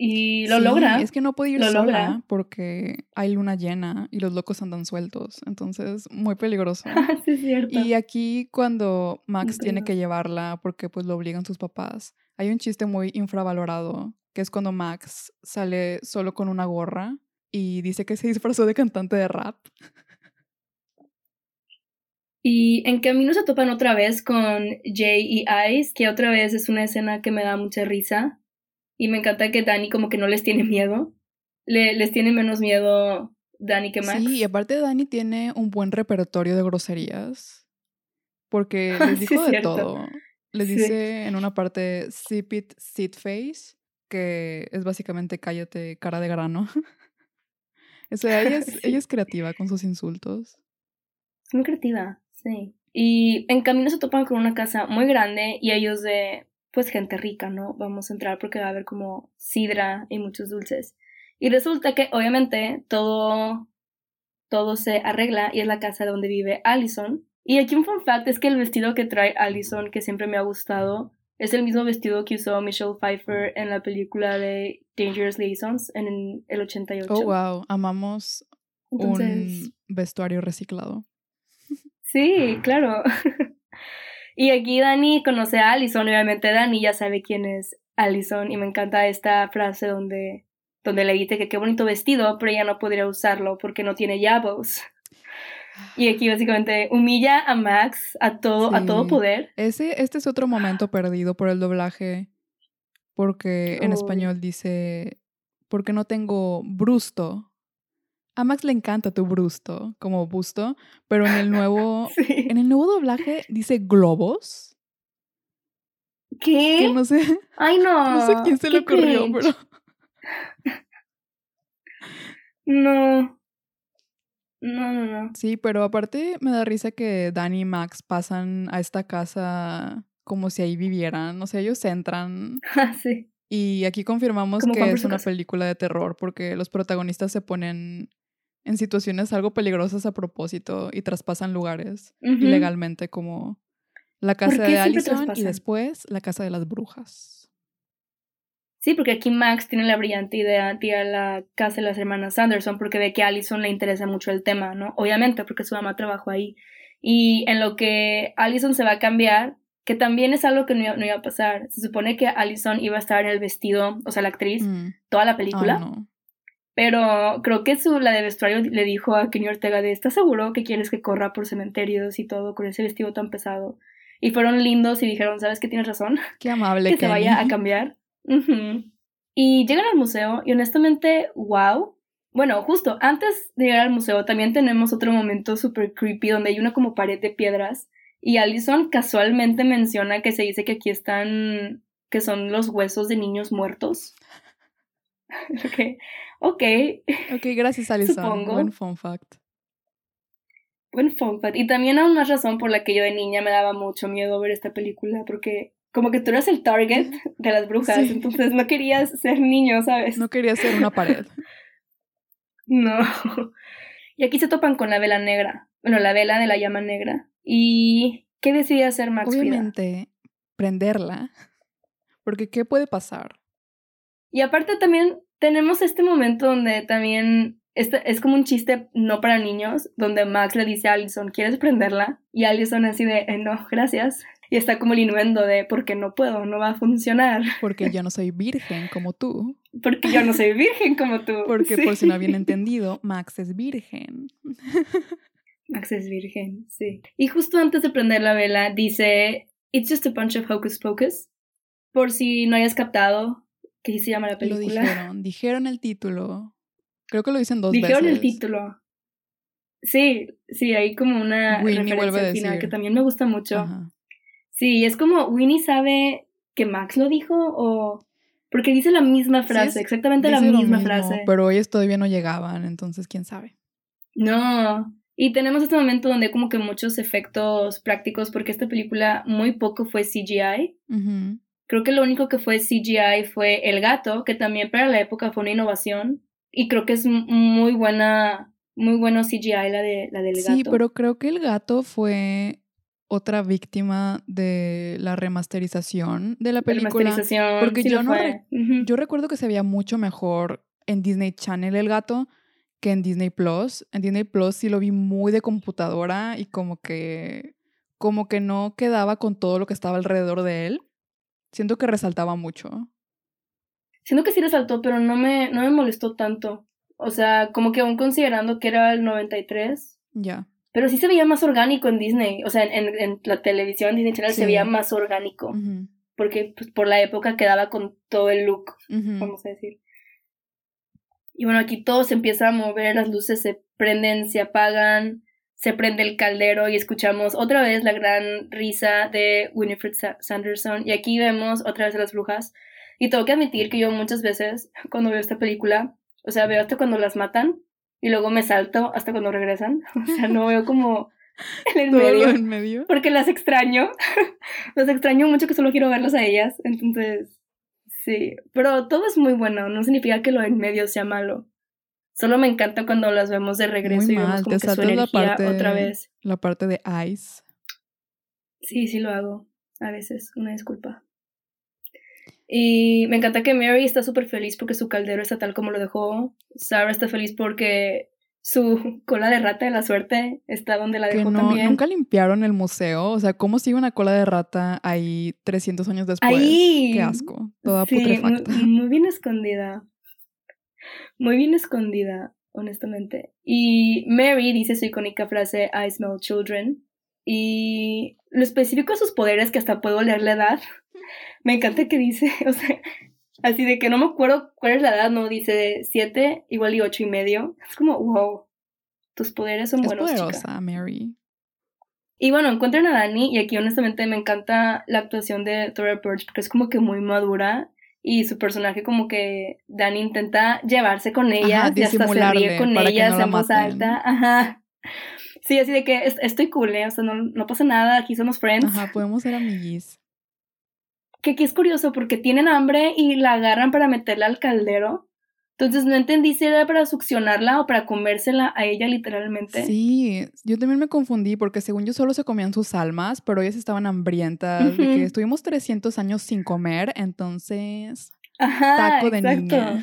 Y lo logra. Es que no puede ir sola logra. porque hay luna llena y los locos andan sueltos. Entonces, muy peligroso. sí, es cierto. Y aquí cuando Max tiene que llevarla porque pues lo obligan sus papás, hay un chiste muy infravalorado, que es cuando Max sale solo con una gorra y dice que se disfrazó de cantante de rap. Y en camino se topan otra vez con Jay y Ice, que otra vez es una escena que me da mucha risa y me encanta que Dani como que no les tiene miedo. Le, les tiene menos miedo Dani que Max. Sí, y aparte Dani tiene un buen repertorio de groserías. Porque les dijo de todo. Les dice en una parte sip it, sit face, que es básicamente cállate, cara de grano. o sea, ella es, ella es creativa con sus insultos. Es muy creativa, sí. Y en camino se topan con una casa muy grande y ellos de, pues gente rica, ¿no? Vamos a entrar porque va a haber como sidra y muchos dulces. Y resulta que obviamente todo, todo se arregla y es la casa donde vive Allison. Y aquí un fun fact es que el vestido que trae Allison, que siempre me ha gustado, es el mismo vestido que usó Michelle Pfeiffer en la película de Dangerous Liaisons en el 88. Oh, wow, amamos un vestuario reciclado. Sí, claro. Y aquí Dani conoce a Allison, obviamente Dani ya sabe quién es Allison y me encanta esta frase donde, donde le dice que qué bonito vestido, pero ella no podría usarlo porque no tiene yabos. Y aquí básicamente humilla a Max a todo, a todo poder. Ese, este es otro momento perdido por el doblaje, porque en español dice, porque no tengo brusto, a Max le encanta tu brusto, como busto, pero en el nuevo, en el nuevo doblaje dice globos. ¿Qué? Que no sé. Ay, no. No sé quién se le ocurrió, pero. No. No, no, no. Sí, pero aparte me da risa que Danny y Max pasan a esta casa como si ahí vivieran. O sea, ellos entran. Ah, sí. Y aquí confirmamos que es una película de terror porque los protagonistas se ponen en situaciones algo peligrosas a propósito y traspasan lugares ilegalmente como la casa de Allison y después la casa de las brujas. Sí, porque aquí Max tiene la brillante idea de ir a la casa de las hermanas Sanderson porque ve que a Allison le interesa mucho el tema, ¿no? Obviamente, porque su mamá trabajó ahí. Y en lo que Allison se va a cambiar, que también es algo que no, iba a pasar. Se supone que Allison iba a estar en el vestido, o sea, la actriz, mm. toda la película. Pero creo que su, la de vestuario le dijo a Kenny Ortega de, ¿estás seguro que quieres que corra por cementerios y todo con ese vestido tan pesado? Y fueron lindos y dijeron, ¿sabes qué tienes razón? Qué amable. que se vaya a cambiar. Y llegan al museo y honestamente, wow. Bueno, justo antes de llegar al museo también tenemos otro momento súper creepy donde hay una como pared de piedras y Allison casualmente menciona que se dice que aquí están, que son los huesos de niños muertos. ok. Ok. Ok, gracias, Alison. Buen fun fact. Buen fun fact. Y también aún más razón por la que yo de niña me daba mucho miedo ver esta película, porque como que tú eras el target de las brujas, entonces no querías ser niño, ¿sabes? No querías ser una pared. no. Y aquí se topan con la vela negra. Bueno, la vela de la llama negra. ¿Y qué decide hacer Max Obviamente, prenderla. Porque ¿qué puede pasar? Y aparte también tenemos este momento donde también este, es como un chiste no para niños, donde Max le dice a Allison, ¿quieres prenderla? Y Allison así de, eh, no, gracias. Y está como el inuendo de, porque no puedo, no va a funcionar. Porque yo no soy virgen como tú. Porque yo no soy virgen como tú. Porque por si no habían entendido, Max es virgen. Max es virgen, sí. Y justo antes de prender la vela dice, It's just a bunch of hocus pocus. Por si no hayas captado, ¿Qué se llama la película? Lo dijeron, dijeron el título. Creo que lo dicen dos veces. Dijeron el título. Sí, sí, hay como una Winnie referencia al final que también me gusta mucho. Sí, es como Winnie sabe que Max lo dijo o porque dice la misma frase, exactamente la misma frase. Pero ellos todavía no llegaban, entonces quién sabe. No, Y tenemos este momento donde hay como que muchos efectos prácticos, porque esta película muy poco fue CGI. Creo que lo único que fue CGI fue el gato, que también para la época fue una innovación. Y creo que es muy buena, muy bueno CGI la, de, la del gato. Sí, pero creo que el gato fue otra víctima de la remasterización de la película. porque yo no yo recuerdo que se veía mucho mejor en Disney Channel el gato que en Disney Plus. En Disney Plus sí lo vi muy de computadora y como que como que no quedaba con todo lo que estaba alrededor de él. Siento que resaltaba mucho. Siento que sí resaltó, pero no me, no me molestó tanto. O sea, como que aún considerando que era el 93. Ya. Pero sí se veía más orgánico en Disney. O sea, en, en la televisión Disney Channel se veía más orgánico. Porque pues, por la época quedaba con todo el look, vamos a decir. Y bueno, aquí todo se empieza a mover, las luces se prenden, se apagan, se prende el caldero y escuchamos otra vez la gran risa de Winifred Sanderson. Y aquí vemos otra vez a las brujas. Y tengo que admitir que yo muchas veces, cuando veo esta película, o sea, veo hasta cuando las matan y luego me salto hasta cuando regresan. O sea, no veo como en medio. en medio. Porque las extraño. las extraño mucho que solo quiero verlas a ellas. Entonces, Sí, pero todo es muy bueno, no significa que lo en medio sea malo. Solo me encanta cuando las vemos de regreso y vemos como que su energía la parte, otra vez. La parte de Ice. Sí, sí lo hago. A veces, una disculpa. Y me encanta que Mary está súper feliz porque su caldero está tal como lo dejó. Sarah está feliz porque su cola de rata de la suerte está donde la dejó también. Nunca limpiaron el museo. O sea, ¿cómo sigue una cola de rata ahí 300 años después? Ahí. Qué asco. Toda putrefacta. Muy, bien escondida. Muy bien escondida, honestamente. Y Mary dice su icónica frase, I smell children. Y lo específico de sus poderes, que hasta puedo leer la edad. Me encanta que dice, o sea, Así de que no me acuerdo cuál es la edad, no, dice siete, igual y ocho y medio. Es como, wow, tus poderes son es buenos. Poderosa, Mary. Y bueno, encuentran a Dani y aquí honestamente me encanta la actuación de Tora Birch porque es como que muy madura y su personaje como que Dani intenta llevarse con ella y hasta se ríe con ella no en voz alta. Ajá. Sí, así de que estoy cool, ¿eh? o sea, no, no pasa nada, aquí somos friends. Ajá, podemos ser amiguis que aquí es curioso porque tienen hambre y la agarran para meterla al caldero. Entonces no entendí si era para succionarla o para comérsela a ella literalmente. Sí, yo también me confundí porque según yo solo se comían sus almas, pero ellas estaban hambrientas, de que estuvimos 300 años sin comer, entonces taco de niña.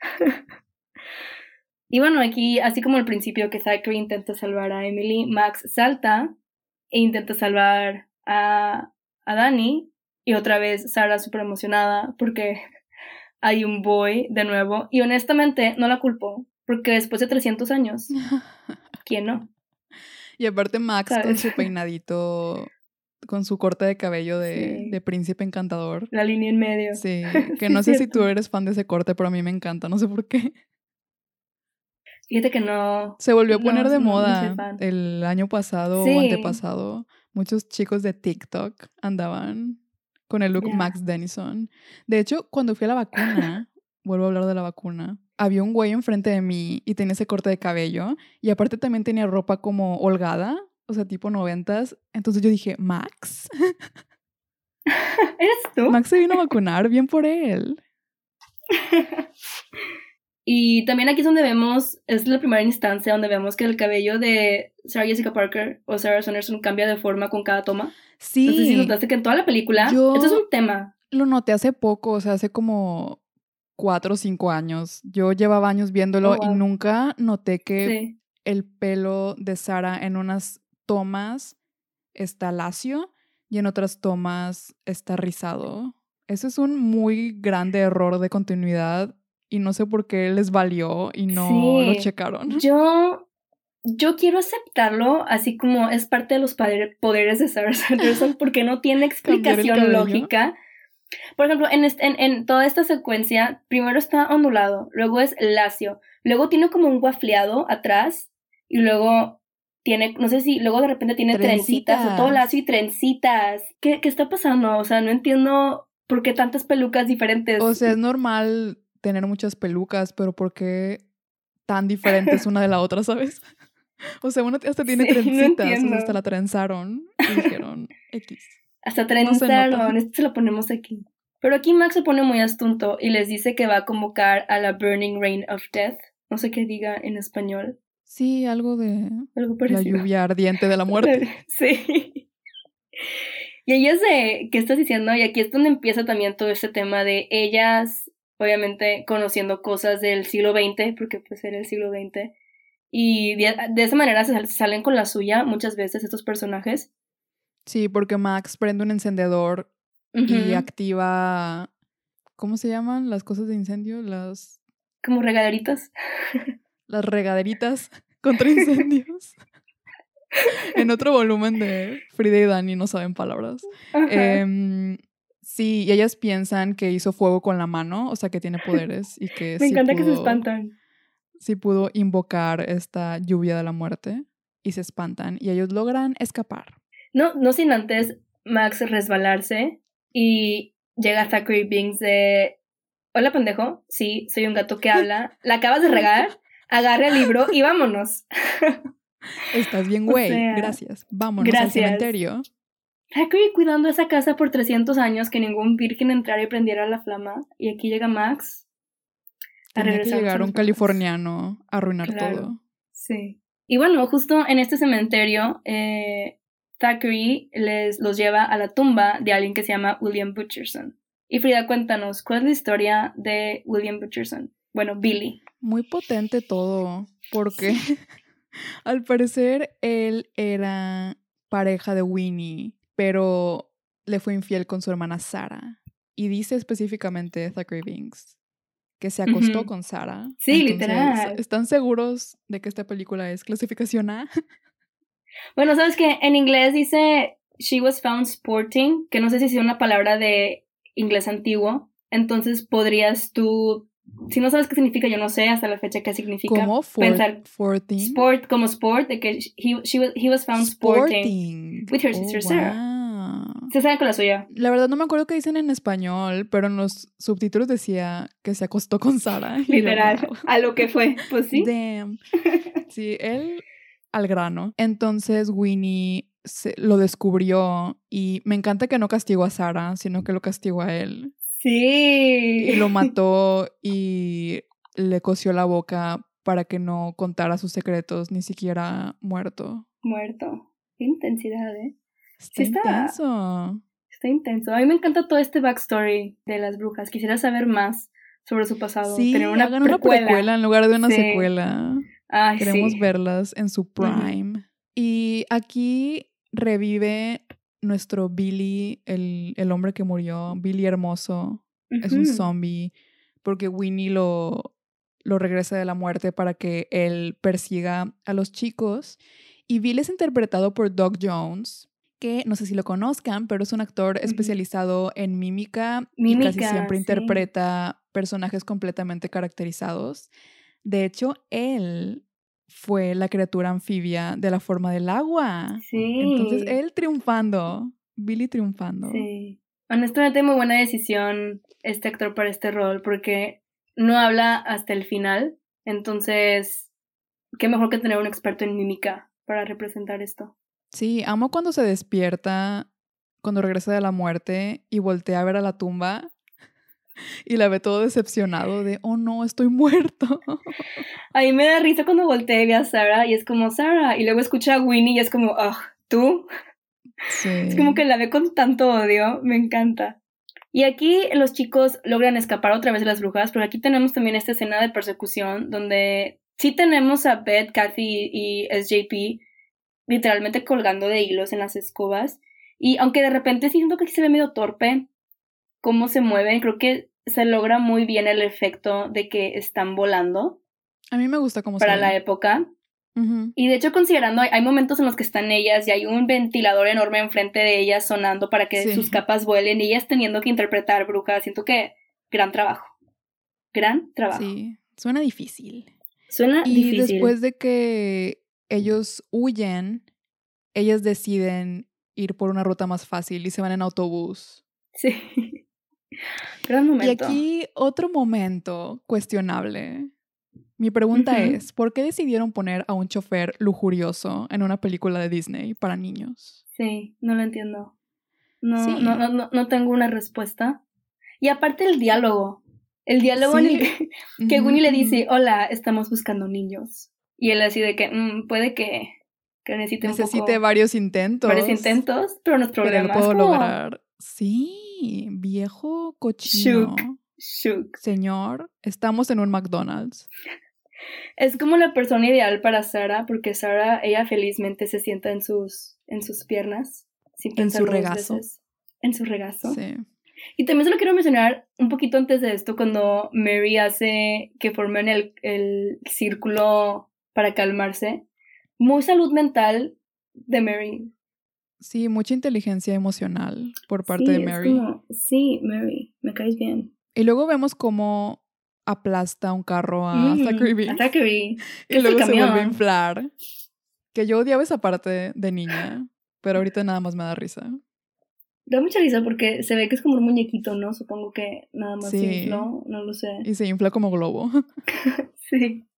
y bueno, aquí, así como al principio que Zachary intenta salvar a Emily, Max salta e intenta salvar a, a Dani, y otra vez Sara súper emocionada porque hay un boy de nuevo. Y honestamente no la culpo, porque después de 300 años, ¿quién no? Y aparte Max con su peinadito, con su corte de cabello de, príncipe encantador. La línea en medio. Sí, que no sé si tú eres fan de ese corte, pero a mí me encanta, no sé por qué. Fíjate que no. Se volvió a poner de moda el año pasado o antepasado. Muchos chicos de TikTok andaban con el look Max Denison. De hecho, cuando fui a la vacuna, vuelvo a hablar de la vacuna, había un güey enfrente de mí y tenía ese corte de cabello y aparte también tenía ropa como holgada, o sea, tipo noventas. Entonces yo dije, Max. ¿Eres tú? Max se vino a vacunar, bien por él. Y también aquí es donde vemos, es la primera instancia donde vemos que el cabello de Sarah Jessica Parker o Sarah Sanderson cambia de forma con cada toma. Sí. Sé si notaste que en toda la película, esto es un tema. Lo noté hace poco, o sea, hace como cuatro o cinco años. Yo llevaba años viéndolo y oh, nunca noté que el pelo de Sara en unas tomas está lacio y en otras tomas está rizado. Eso es un muy grande error de continuidad y no sé por qué les valió y no lo checaron. Yo yo quiero aceptarlo así como es parte de los poderes de Sarah Sanderson porque no tiene explicación lógica. Por ejemplo, en, en, toda esta secuencia, primero está ondulado, luego es lacio, luego tiene como un guafleado atrás y luego tiene, no sé si, luego de repente tiene trencitas, todo lacio y trencitas. ¿Qué, ¿Qué está pasando? O sea, no entiendo por qué tantas pelucas diferentes. O sea, es normal tener muchas pelucas, pero ¿por qué tan diferentes una de la otra, sabes? O sea, uno hasta tiene trencitas, hasta la trenzaron y dijeron X. Hasta trenzaron, esto se lo ponemos aquí. Pero aquí Max se pone muy astuto y les dice que va a convocar a la Burning Rain of Death. No sé qué diga en español. Sí, algo de la lluvia ardiente de la muerte. sí. Y ella de, ¿qué estás diciendo? Y aquí es donde empieza también todo este tema de ellas, obviamente, conociendo cosas del siglo XX, porque pues era el siglo XX. Y de, esa manera se salen con la suya muchas veces estos personajes. Sí, porque Max prende un encendedor y activa. ¿Cómo se llaman las cosas de incendio? Las. Como regaderitas. Las regaderitas contra incendios. en otro volumen de Frida y Dani no saben palabras. Sí, y ellas piensan que hizo fuego con la mano, o sea que tiene poderes y que. Me encanta que se espantan. Sí pudo invocar esta lluvia de la muerte y se espantan y ellos logran escapar. No, no sin antes Max resbalarse y llega Zachary Binks de Hola pendejo, sí, soy un gato que habla. La acabas de regar, agarra el libro y vámonos. Estás bien, güey. gracias. Vámonos al cementerio. Zachary cuidando esa casa por 300 años que ningún virgen entrara y prendiera la flama. Y aquí llega Max a Tenía que llegar un californiano a arruinar todo. Sí. Y bueno, justo en este cementerio, eh, Thackeray les los lleva a la tumba de alguien que se llama William Butcherson. Y Frida, cuéntanos, ¿cuál es la historia de William Butcherson? Bueno, Billy. Muy potente todo, porque al parecer él era pareja de Winnie, pero le fue infiel con su hermana Sara. Y dice específicamente Thackeray Binks que se acostó con Sara. Sí, literal. ¿Están seguros de que esta película es clasificación A? Bueno, sabes que en inglés dice she was found sporting, que no sé si es una palabra de inglés antiguo. Entonces podrías tú, si no sabes qué significa, yo no sé hasta la fecha qué significa. ¿Cómo? pensar Sport, como sport, de que he, she was, he was found sporting, with her sister oh, Sarah. Se sabe con la suya. La verdad no me acuerdo qué dicen en español, pero en los subtítulos decía que se acostó con Sara. Literal, a lo que fue, pues sí. Damn. Sí, él al grano. Entonces Winnie se, lo descubrió y me encanta que no castigó a Sara, sino que lo castigó a él. Sí. Y lo mató y le cosió la boca para que no contara sus secretos, ni siquiera muerto. Muerto. Qué intensidad, ¿eh? Está intenso. Está, intenso. A mí me encanta todo este backstory de las brujas. Quisiera saber más sobre su pasado. Sí, tener una, hagan una precuela en lugar de una secuela. Queremos verlas en su prime. Y aquí revive nuestro Billy, el, el, hombre que murió, Billy hermoso. Es un zombie porque Winnie lo, lo regresa de la muerte para que él persiga a los chicos. Y Billy es interpretado por Doug Jones, que no sé si lo conozcan, pero es un actor especializado en mímica, y casi siempre interpreta personajes completamente caracterizados. De hecho, él fue la criatura anfibia de la forma del agua. Sí. Entonces, él triunfando, Billy triunfando. Sí. Honestamente, muy buena decisión este actor para este rol, porque no habla hasta el final. Entonces, qué mejor que tener un experto en mímica para representar esto. Sí, amo cuando se despierta, cuando regresa de la muerte y voltea a ver a la tumba y la ve todo decepcionado de, oh no, estoy muerto. A mí me da risa cuando voltea y ve a Sara y es como, Sara, y luego escucha a Winnie y es como, ah, ¿tú? Sí. Es como que la ve con tanto odio, me encanta. Y aquí los chicos logran escapar otra vez de las brujas, pero aquí tenemos también esta escena de persecución donde sí tenemos a Beth, Kathy y SJP literalmente colgando de hilos en las escobas. Y aunque de repente siento que aquí se ve medio torpe, cómo se mueven, creo que se logra muy bien el efecto de que están volando. A mí me gusta cómo Para la época. Y de hecho, considerando, hay, momentos en los que están ellas y hay un ventilador enorme enfrente de ellas sonando para que sus capas vuelen y ellas teniendo que interpretar brujas. Siento que gran trabajo. Gran trabajo. Sí, suena difícil. Suena y después de que ellos huyen, ellas deciden ir por una ruta más fácil y se van en autobús. Sí. Gran momento. Y aquí otro momento cuestionable. Mi pregunta es, ¿por qué decidieron poner a un chofer lujurioso en una película de Disney para niños? Sí, no lo entiendo. No, no, no, no, tengo una respuesta. Y aparte el diálogo. El diálogo en el que, Winnie le dice, hola, estamos buscando niños. Y él así de que, mm, puede que, que necesite, necesite varios intentos. Varios intentos, pero no es problema. Pero lo puedo lograr. Sí, viejo cochino. Shook. Señor, estamos en un McDonald's. Es como la persona ideal para Sara, porque Sara, ella felizmente se sienta en sus, en sus piernas, sin pensar en su regazo. En su regazo. Sí. Y también solo quiero mencionar un poquito antes de esto, cuando Mary hace que formen el, el círculo para calmarse. Muy salud mental de Mary. Sí, mucha inteligencia emocional por parte de Mary. sí, Mary, me caes bien. Y luego vemos cómo aplasta un carro a Zachary A Zachary. Y luego se vuelve a inflar. Que yo odiaba esa parte de niña, pero ahorita nada más me da risa. Da mucha risa porque se ve que es como un muñequito, ¿no? Supongo que nada más se infló, no lo sé. Y se infla como globo. sí.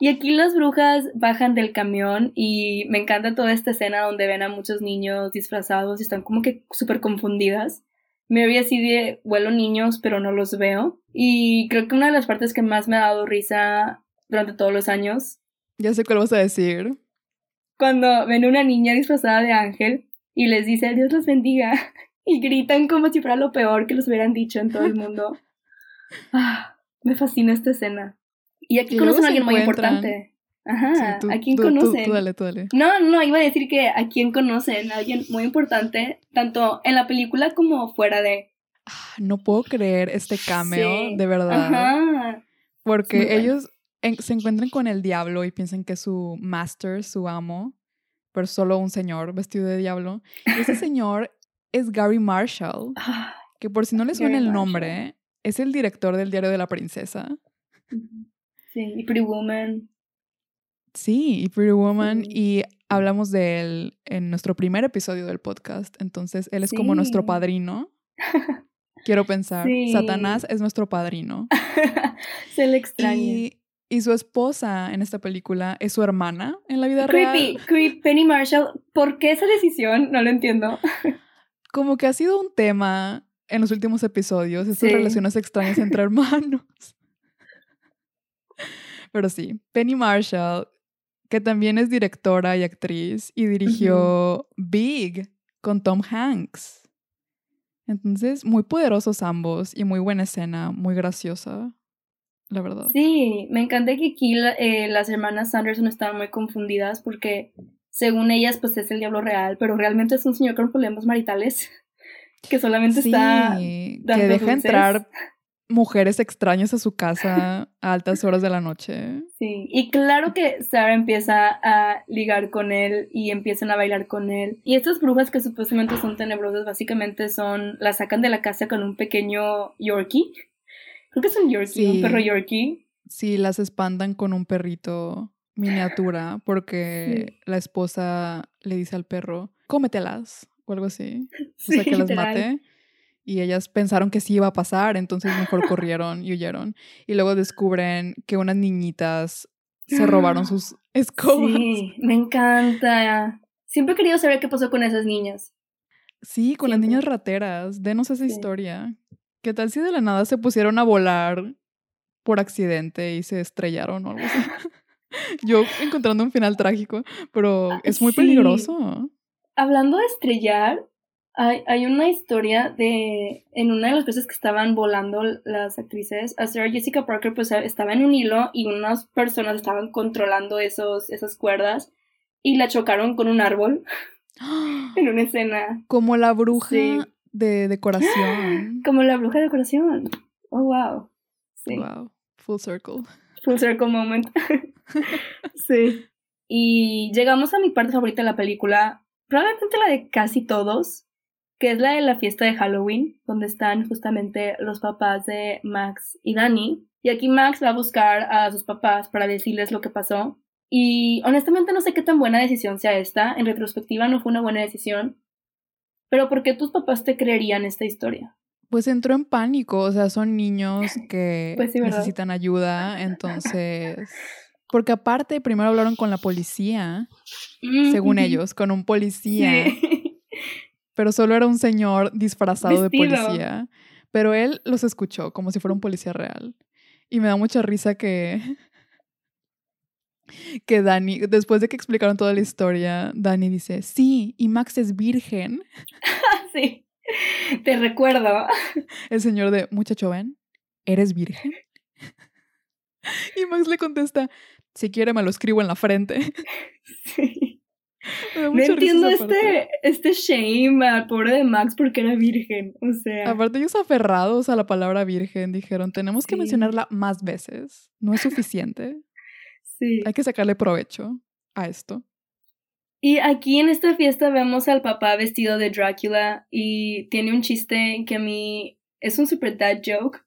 Y aquí las brujas bajan del camión y me encanta toda esta escena donde ven a muchos niños disfrazados y están como que súper confundidas. Mary así de, vuelo niños, pero no los veo. Y creo que una de las partes que más me ha dado risa durante todos los años. Ya sé cuál vas a decir. Cuando ven una niña disfrazada de ángel y les dice Dios los bendiga. Y gritan como si fuera lo peor que los hubieran dicho en todo el mundo. Ah, me fascina esta escena. Y aquí conocen a alguien muy importante. Ajá, ¿a quién conocen? Tú, dale, dale. No, no, iba a decir que a quién conocen, a alguien muy importante, tanto en la película como fuera de. Ah, no puedo creer este cameo, de verdad. Ajá. Porque ellos se encuentran con el diablo y piensan que es su master, su amo, pero solo un señor vestido de diablo. Y ese señor es Gary Marshall, ah, que por si no les suena el nombre, es el director del Diario de la Princesa. Sí, y Pretty Woman. Sí, y Pretty Woman. Y hablamos de él en nuestro primer episodio del podcast. Entonces, él es como nuestro padrino. Quiero pensar. Satanás es nuestro padrino. Se le extraña. Y, y, su esposa en esta película es su hermana en la vida real. Creepy, creepy. Penny Marshall. ¿Por qué esa decisión? No lo entiendo. como que ha sido un tema en los últimos episodios, estas relaciones extrañas entre hermanos. Pero sí, Penny Marshall que también es directora y actriz y dirigió Big con Tom Hanks. Entonces, muy poderosos ambos y muy buena escena, muy graciosa, la verdad. Sí, me encanta que aquí eh, las hermanas Sanderson están muy confundidas porque según ellas pues es el diablo real, pero realmente es un señor con problemas maritales que solamente está... que deja entrar mujeres extrañas a su casa a altas horas de la noche. Sí, y claro que Sarah empieza a ligar con él y empiezan a bailar con él. Y estas brujas que supuestamente son tenebrosas, básicamente son, la sacan de la casa con un pequeño Yorkie. Creo que es un Yorkie, un perro Yorkie. Sí, las espantan con un perrito miniatura porque la esposa le dice al perro, cómetelas o algo así. O sea, que las mate y ellas pensaron que sí iba a pasar, entonces mejor corrieron y huyeron. Y luego descubren que unas niñitas se robaron sus escobas. Sí, me encanta. Siempre he querido saber qué pasó con esas niñas. Sí, con las niñas rateras. Denos esa historia. ¿Qué tal si de la nada se pusieron a volar por accidente y se estrellaron o algo así? Yo encontrando un final trágico, pero es muy peligroso. Hablando de estrellar, hay, una historia de, en una de las veces que estaban volando las actrices, a Sarah Jessica Parker pues estaba en un hilo y unas personas estaban controlando esos, esas cuerdas y la chocaron con un árbol en una escena. Como la bruja de decoración. Como la bruja de decoración. Oh, wow. Sí. Wow. Full circle. Full circle moment. sí. Y llegamos a mi parte favorita de la película, probablemente la de casi todos, que es la de la fiesta de Halloween, donde están justamente los papás de Max y Dani. Y aquí Max va a buscar a sus papás para decirles lo que pasó. Y honestamente no sé qué tan buena decisión sea esta. En retrospectiva no fue una buena decisión. Pero ¿por qué tus papás te creerían esta historia? Pues entró en pánico, o sea, son niños que pues necesitan ayuda, entonces... Porque aparte, primero hablaron con la policía, según ellos, con un policía. Pero solo era un señor disfrazado de policía. Pero él los escuchó como si fuera un policía real. Y me da mucha risa que. Que Dani, después de que explicaron toda la historia, Dani dice: Sí, y Max es virgen. sí. Te recuerdo. El señor de, muchacho, ven, ¿eres virgen? Y Max le contesta, si quiere me lo escribo en la frente. Sí. Me, entiendo este, este shame al pobre de Max porque era virgen, o sea. Aparte ellos aferrados a la palabra virgen dijeron, tenemos que mencionarla más veces, no es suficiente. sí. Hay que sacarle provecho a esto. Y aquí en esta fiesta vemos al papá vestido de Drácula y tiene un chiste que a mí es un super dad joke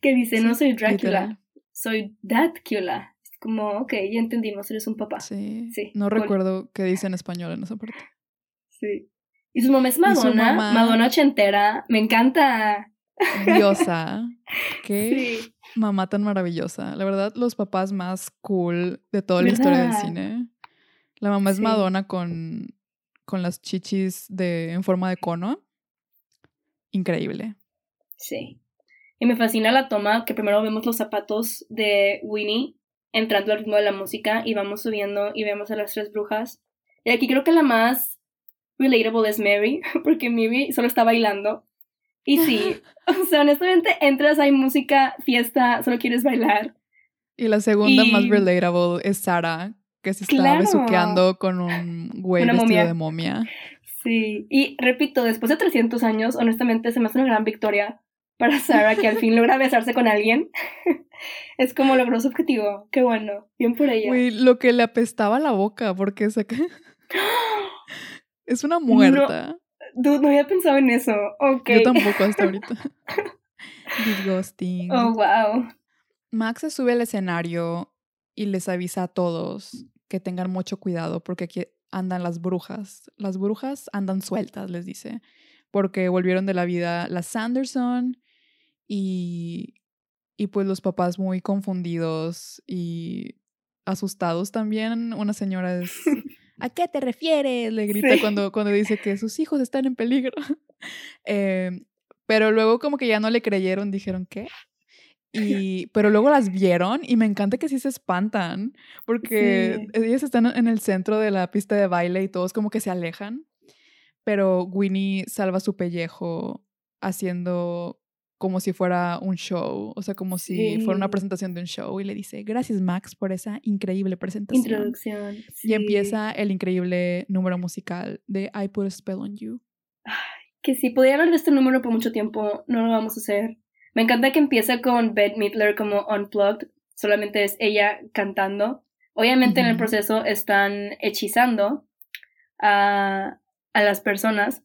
que dice, no soy Drácula, soy Dadcula. Como, ok, ya entendimos, eres un papá. Sí. sí no recuerdo qué dice en español en esa parte. Sí. Y su mamá es Madonna, Madonna ochentera, me encanta. Diosa. Qué mamá tan maravillosa. La verdad, los papás más cool de toda la historia del cine. La mamá es Madonna con, con las chichis de, en forma de cono. Increíble. Sí. Y me fascina la toma que primero vemos los zapatos de Winnie entrando al ritmo de la música y vamos subiendo y vemos a las tres brujas. Y aquí creo que la más relatable es Mary, porque Mary solo está bailando. Y sí, o sea, honestamente entras, hay música, fiesta, solo quieres bailar. Y la segunda más relatable es Sara, que se estaba besuqueando con un güey vestido de momia. Sí, y repito, después de 300 años, honestamente se me hace una gran victoria para Sarah que al fin logra besarse con alguien. Es como logró su objetivo. Qué bueno, bien por ella. Güey, lo que le apestaba la boca, porque es una muerta. No, no había pensado en eso. Ok. Yo tampoco hasta ahorita. Disgusting. Oh, wow. Max se sube al escenario y les avisa a todos que tengan mucho cuidado porque aquí andan las brujas. Las brujas andan sueltas, les dice, porque volvieron de la vida las Sanderson y, y pues los papás muy confundidos y asustados también. Una señora es... ¿A qué te refieres? Le grita cuando, cuando dice que sus hijos están en peligro. Em, pero luego como que ya no le creyeron, dijeron, ¿qué? Y, pero luego las vieron y me encanta que sí se espantan, porque ellas están en el centro de la pista de baile y todos como que se alejan, pero Winnie salva su pellejo haciendo como si fuera un show, o sea, como si fuera una presentación de un show y le dice, gracias Max por esa increíble presentación. Introducción. Y empieza el increíble número musical de I Put a Spell on You. que si podía hablar de este número por mucho tiempo, no lo vamos a hacer. Me encanta que empieza con Bette Midler como unplugged, solamente es ella cantando. Obviamente en el proceso están hechizando a, a las personas.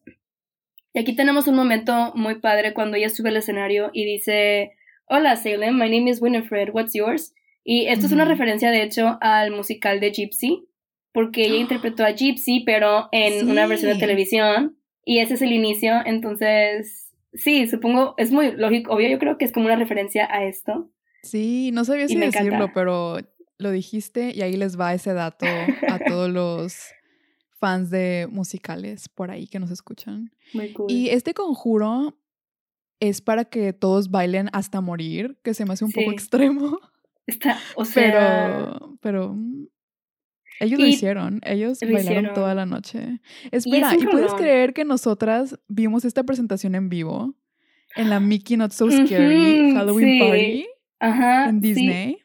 Y aquí tenemos un momento muy padre cuando ella sube al escenario y dice, Hola Salem, my name is Winifred, what's yours? Y esto es una referencia de hecho al musical de Gypsy, porque ella interpretó a Gypsy, pero en una versión de televisión. Y ese es el inicio, entonces sí, supongo, es muy lógico, obvio, yo creo que es como una referencia a esto. Sí, no sabía si decirlo, pero lo dijiste y ahí les va ese dato a todos los fans de musicales por ahí que nos escuchan. Muy cool. Y este conjuro es para que todos bailen hasta morir, que se me hace un poco extremo. Está, o sea... Pero, pero mm, ellos lo hicieron, ellos bailaron toda la noche. Espera, ¿y, puedes creer que nosotras vimos esta presentación en vivo? En la Mickey Not So Scary Halloween Party en Disney.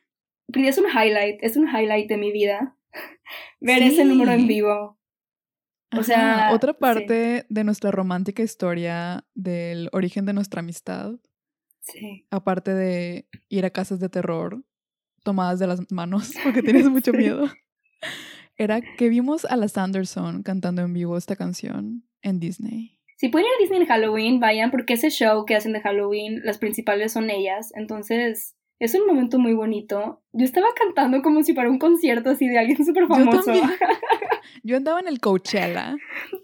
Sí. Es un highlight, es un highlight de mi vida. Ver ese número en vivo. O sea. Otra parte de nuestra romántica historia del origen de nuestra amistad. Sí. Aparte de ir a casas de terror tomadas de las manos porque tienes mucho miedo era que vimos a la Sanderson cantando en vivo esta canción en Disney. Si pueden ir a Disney en Halloween, vayan porque ese show que hacen de Halloween, las principales son ellas. Entonces, Es un momento muy bonito. Yo estaba cantando como si para un concierto así de alguien súper famoso. Yo, Yo andaba en el Coachella.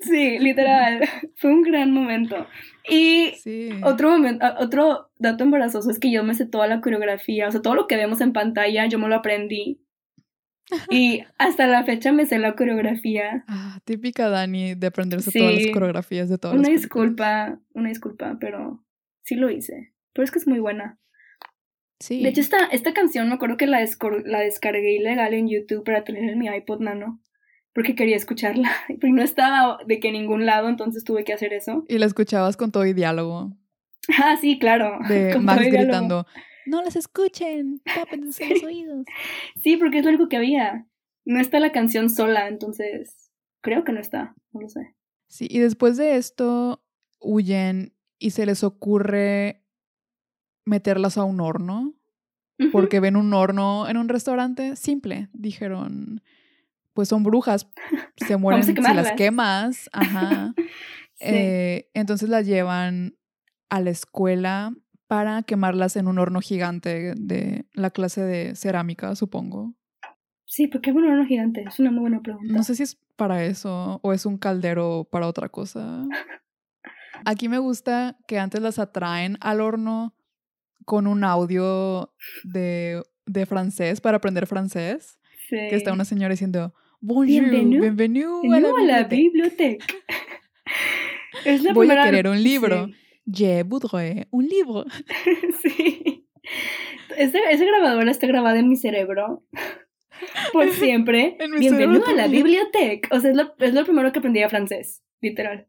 Sí, literal. Fue un gran momento. Y otro momento, otro dato embarazoso es que yo me sé toda la coreografía, o sea, todo lo que vemos en pantalla, yo me lo aprendí. Y hasta la fecha me sé la coreografía. Ah, típica Dani de aprenderse todas las coreografías de todas Una disculpa, una disculpa, pero sí lo hice. Pero es que es muy buena. Sí. De hecho, esta, esta canción me acuerdo que la, la descargué ilegal en YouTube para tener en mi iPod Nano. Porque quería escucharla. Pero no estaba de que en ningún lado, entonces tuve que hacer eso. Y la escuchabas con todo y diálogo. Ah, sí, claro. De Max gritando. No las escuchen, tápense los oídos. Sí, porque es lo único que había. No está la canción sola, entonces creo que no está, no lo sé. Sí, y después de esto huyen y se les ocurre meterlas a un horno, porque ven un horno en un restaurante simple. Dijeron, pues son brujas, se mueren si las quemas. Ajá. Eh, entonces las llevan a la escuela para quemarlas en un horno gigante de la clase de cerámica, supongo. Sí, ¿por qué un horno gigante? Es una muy buena pregunta. No sé si es para eso o es un caldero para otra cosa. Aquí me gusta que antes las atraen al horno con un audio de, de francés para aprender francés. Sí. Que está una señora diciendo, Bonjour, bienvenido, a la, biblioteca. es la Voy a querer un libro. Je voudrais un libro. sí. Ese, ese grabador está grabado en mi cerebro. Por siempre. Bienvenido a la biblioteca. O sea, es lo, es lo primero que aprendí a francés, literal.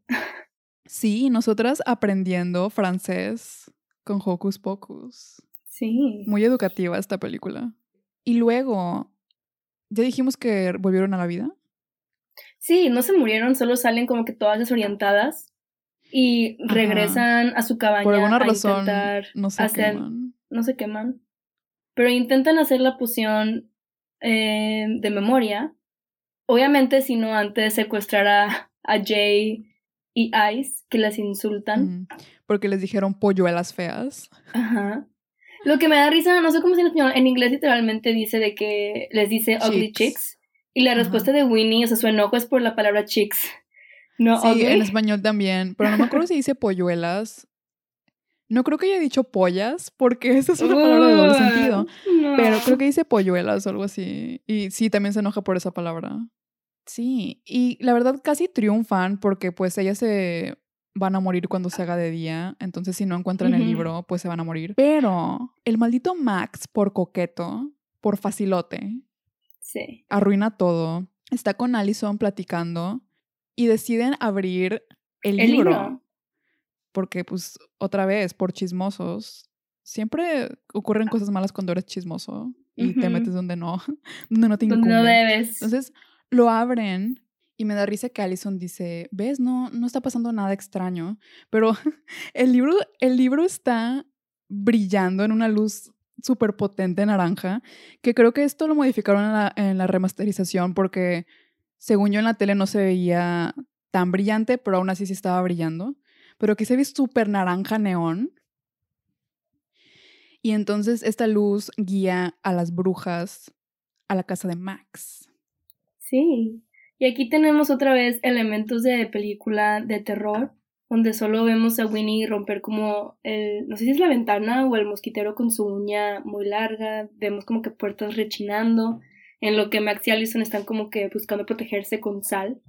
Sí, nosotras aprendiendo francés con Hocus Pocus. Sí. Muy educativa esta película. Y luego, ¿ya dijimos que volvieron a la vida? Sí, no se murieron, solo salen como que todas desorientadas y regresan a su cabaña Por alguna razón, no se queman. No se queman. Pero intentan hacer la poción eh, de memoria. Obviamente, si no antes secuestrar a, a Jay y Ice, que las insultan. Porque les dijeron polluelas feas. Ajá. Lo que me da risa, no sé cómo se en español, en inglés literalmente dice de que les dice ugly chicks. Y la respuesta de Winnie, o sea, su enojo es por la palabra chicks. No, sí, en español también. Pero no me acuerdo si dice polluelas. No creo que haya dicho pollas, porque esa es una palabra de doble sentido. Pero creo que dice polluelas o algo así. Y sí, también se enoja por esa palabra. Sí, y la verdad casi triunfan porque pues ellas se van a morir cuando se haga de día, entonces si no encuentran el libro, pues se van a morir. Pero el maldito Max, por coqueto, por facilote, sí. arruina todo. Está con Allison platicando y deciden abrir el, libro. Porque pues otra vez, por chismosos, siempre ocurren cosas malas cuando eres chismoso y te metes donde no, donde no te incumbe. no debes. Entonces, lo abren y me da risa que Allison dice, ves, no, no está pasando nada extraño, pero el libro, el libro está brillando en una luz súper potente naranja, que creo que esto lo modificaron en la, remasterización porque según yo en la tele no se veía tan brillante, pero aún así sí estaba brillando, pero aquí se ve súper naranja neón. Y entonces esta luz guía a las brujas a la casa de Max. Sí. Y aquí tenemos otra vez elementos de película de terror, donde solo vemos a Winnie romper como el, no sé si es la ventana o el mosquitero con su uña muy larga, vemos como que puertas rechinando, en lo que Max y Allison están como que buscando protegerse con sal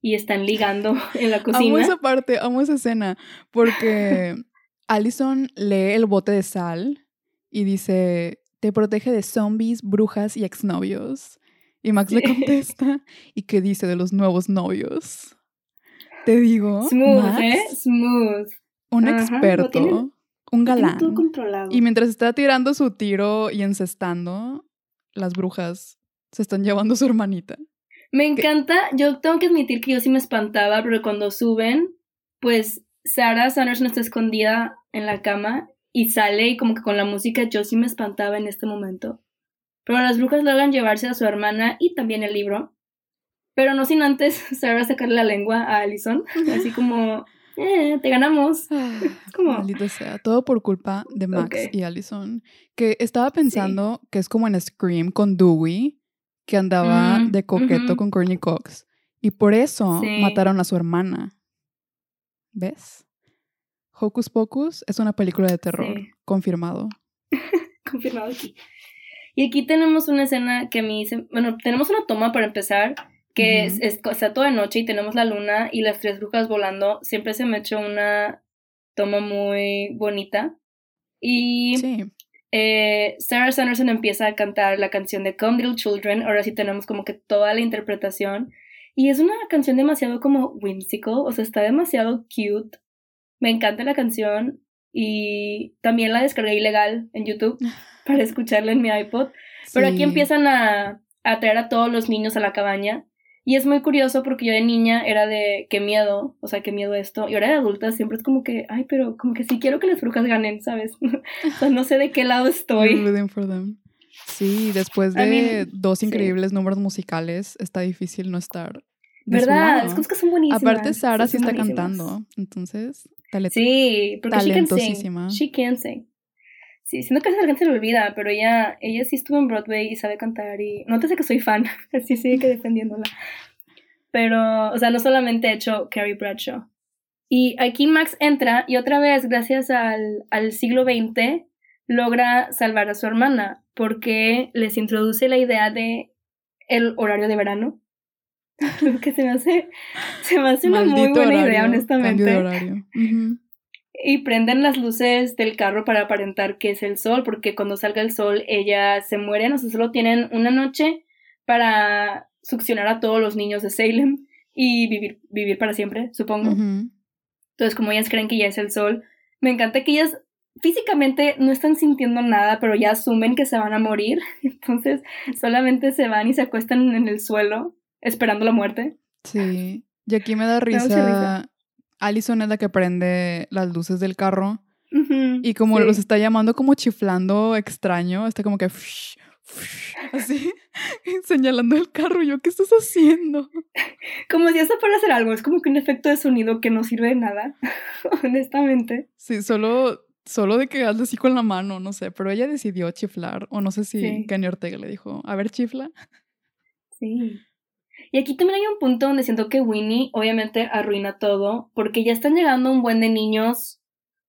y están ligando en la cocina. Amo esa parte, amo esa escena, porque Allison lee el bote de sal y dice, te protege de zombies, brujas y exnovios. Y Max le contesta, ¿y qué dice de los nuevos novios? Te digo. Smooth, ¿eh? Smooth. Un experto, un galán. Y mientras está tirando su tiro y encestando, las brujas se están llevando a su hermanita. Me encanta, yo tengo que admitir que yo sí me espantaba, pero cuando suben, pues Sarah Sanders no está escondida en la cama y sale y como que con la música yo sí me espantaba en este momento. Pero las brujas logran llevarse a su hermana y también el libro. Pero no sin antes Sarah sacarle la lengua a Allison, así como eh, te ganamos. Ah, maldito sea, todo por culpa de Max y Allison. Que estaba pensando que es como en Scream con Dewey, que andaba mm, de coqueto con Courtney Cox. Y por eso mataron a su hermana. ¿Ves? Hocus Pocus es una película de terror, confirmado. confirmado aquí. Y aquí tenemos una escena que a mí, bueno, tenemos una toma para empezar, que es, está toda noche y tenemos la luna y las tres brujas volando. Siempre se me ha hecho una toma muy bonita. Y eh, Sarah Sanderson empieza a cantar la canción de Come Little Children. Ahora sí tenemos como que toda la interpretación. Y es una canción demasiado como whimsical, o sea, está demasiado cute. Me encanta la canción y también la descargué ilegal en YouTube para escucharla en mi iPod. Pero aquí empiezan a, a traer a todos los niños a la cabaña. Y es muy curioso porque yo de niña era de qué miedo, o sea, qué miedo esto. Y ahora de adulta siempre es como que, ay, pero como que sí quiero que las brujas ganen, ¿sabes? o sea, no sé de qué lado estoy. Sí, después de dos increíbles números musicales, está difícil no estar. ¿Verdad? Es que son buenísimas. Aparte, Sara sí está cantando, entonces, Sí, porque talentosísima. She can sing. Sí, siento que a la gente se le olvida, pero ella, ella sí estuvo en Broadway y sabe cantar y no te sé que soy fan, así sigue que defendiéndola. Pero, o sea, no solamente ha hecho Carrie Bradshaw. Y aquí Max entra y otra vez, gracias al, al siglo XX, logra salvar a su hermana porque les introduce la idea de el horario de verano. que se me hace, se me hace una muy buena idea, honestamente. Y prenden las luces del carro para aparentar que es el sol, porque cuando salga el sol ella se muere, o sea, solo tienen una noche para succionar a todos los niños de Salem y vivir, vivir para siempre, supongo. Entonces, como ellas creen que ya es el sol, me encanta que ellas físicamente no están sintiendo nada, pero ya asumen que se van a morir. Entonces solamente se van y se acuestan en el suelo esperando la muerte. Sí. Y aquí me da risa. Alison es la que prende las luces del carro. y como los está llamando como chiflando extraño, está como que así señalando el carro. Yo, ¿qué estás haciendo? Como si eso fuera hacer algo. Es como que un efecto de sonido que no sirve de nada, honestamente. Sí, solo Solo de que hazle así con la mano, no sé, pero ella decidió chiflar, o no sé si Kenny Ortega le dijo, a ver, chifla. Sí. Y aquí también hay un punto donde siento que Winnie obviamente arruina todo, porque ya están llegando un buen de niños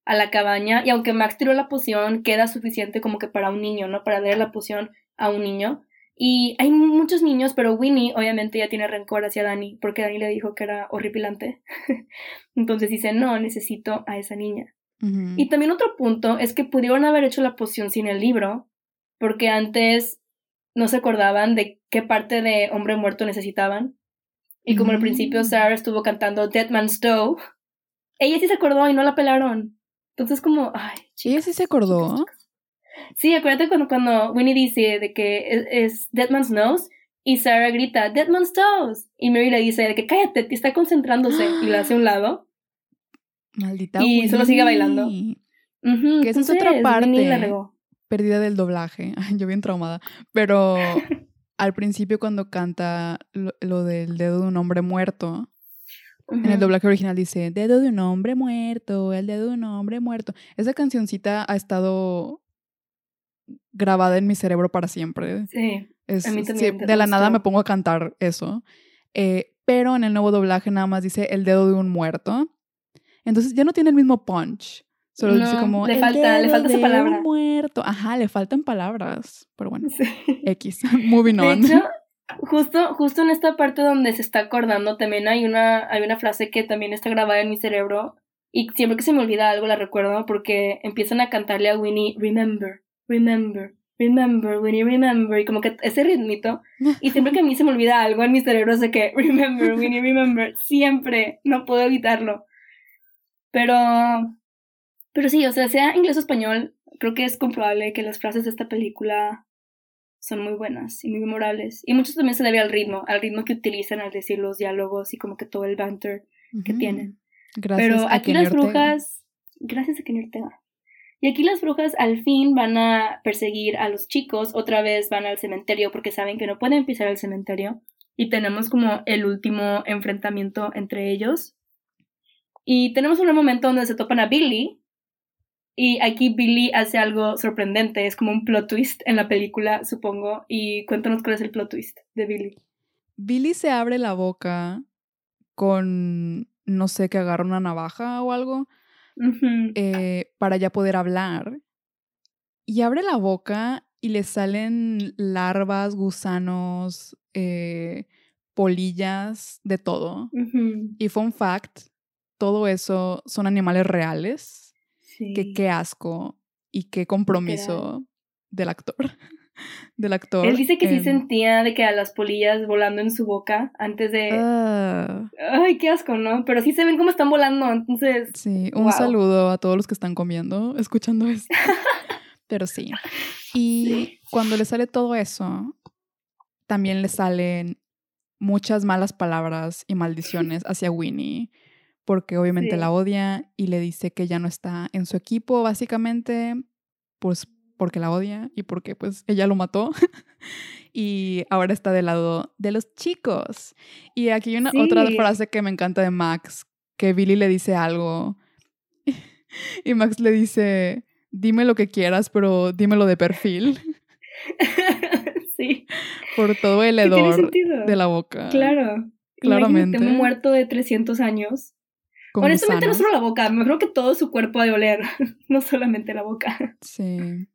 a la cabaña, y aunque Max tiró la poción, queda suficiente como que para un niño, ¿no? Para darle la poción a un niño. Y hay muchos niños, pero Winnie obviamente ya tiene rencor hacia Dani, porque Dani le dijo que era horripilante. Entonces dice, no, necesito a esa niña. Y también otro punto es que pudieron haber hecho la poción sin el libro, porque antes no se acordaban de qué parte de hombre muerto necesitaban. Y como al principio mm. Sarah estuvo cantando Dead Man's Stove, ella sí se acordó y no la pelaron. Entonces como, ay, ¿Ella sí se acordó? Sí, acuérdate cuando, cuando Winnie dice de que es, Dead Man's Nose y Sarah grita Dead Man's Toes y Mary le dice de que cállate, te está concentrándose y la hace a un lado. Maldita Y solo sigue bailando. que esa es otra parte perdida del doblaje. Yo bien traumada. Pero al principio cuando canta lo, del dedo de un hombre muerto, en el doblaje original dice, dedo de un hombre muerto, el dedo de un hombre muerto. Esa cancioncita ha estado grabada en mi cerebro para siempre. Sí. a mí también de la nada me pongo a cantar eso. Eh, pero en el nuevo doblaje nada más dice el dedo de un muerto. Entonces ya no tiene el mismo punch. Solo dice como. Le falta, le falta esa palabra. muerto. Ajá, le faltan palabras. Pero bueno. X. Moving on. De hecho, justo, justo en esta parte donde se está acordando, también hay una, hay una frase que también está grabada en mi cerebro. Y siempre que se me olvida algo la recuerdo porque empiezan a cantarle a Winnie, remember, remember, remember, Winnie, remember, y como que ese ritmito. Y siempre que a mí se me olvida algo en mi cerebro, sé que, remember, Winnie, remember, siempre, no puedo evitarlo. Pero, pero sí, o sea, sea inglés o español, creo que es comprobable que las frases de esta película son muy buenas y muy memorables. Y mucho también se debe al ritmo, al ritmo que utilizan al decir los diálogos y como que todo el banter que tienen. Gracias Pero aquí las brujas, gracias a Ortega. Y aquí las brujas al fin van a perseguir a los chicos, otra vez van al cementerio porque saben que no pueden pisar el cementerio. Y tenemos como el último enfrentamiento entre ellos. Y tenemos un momento donde se topan a Billy. Y aquí Billy hace algo sorprendente. Es como un plot twist en la película, supongo. Y cuéntanos cuál es el plot twist de Billy. Billy se abre la boca con, no sé, que agarra una navaja o algo. Eh, para ya poder hablar. Y abre la boca y le salen larvas, gusanos, eh, polillas, de todo. Y fun fact, todo eso son animales reales. Que qué asco y qué compromiso del actor. del actor. Él dice que sí sentía de que a las polillas volando en su boca antes de... Ah. Ay, qué asco, ¿no? Pero sí se ven cómo están volando, entonces... Sí, un saludo a todos los que están comiendo, escuchando esto. Pero sí. Y cuando le sale todo eso, también le salen muchas malas palabras y maldiciones hacia Winnie, porque obviamente la odia y le dice que ya no está en su equipo, básicamente, pues porque la odia y porque pues ella lo mató. y ahora está del lado de los chicos. Y aquí hay una otra frase que me encanta de Max, que Billy le dice algo y Max le dice, dime lo que quieras, pero dímelo de perfil. sí. Por todo el hedor de la boca. Claro. Claramente. Imagínate, muerto de 300 años. Honestamente, no solo la boca, me creo que todo su cuerpo ha de oler, no solamente la boca. Sí.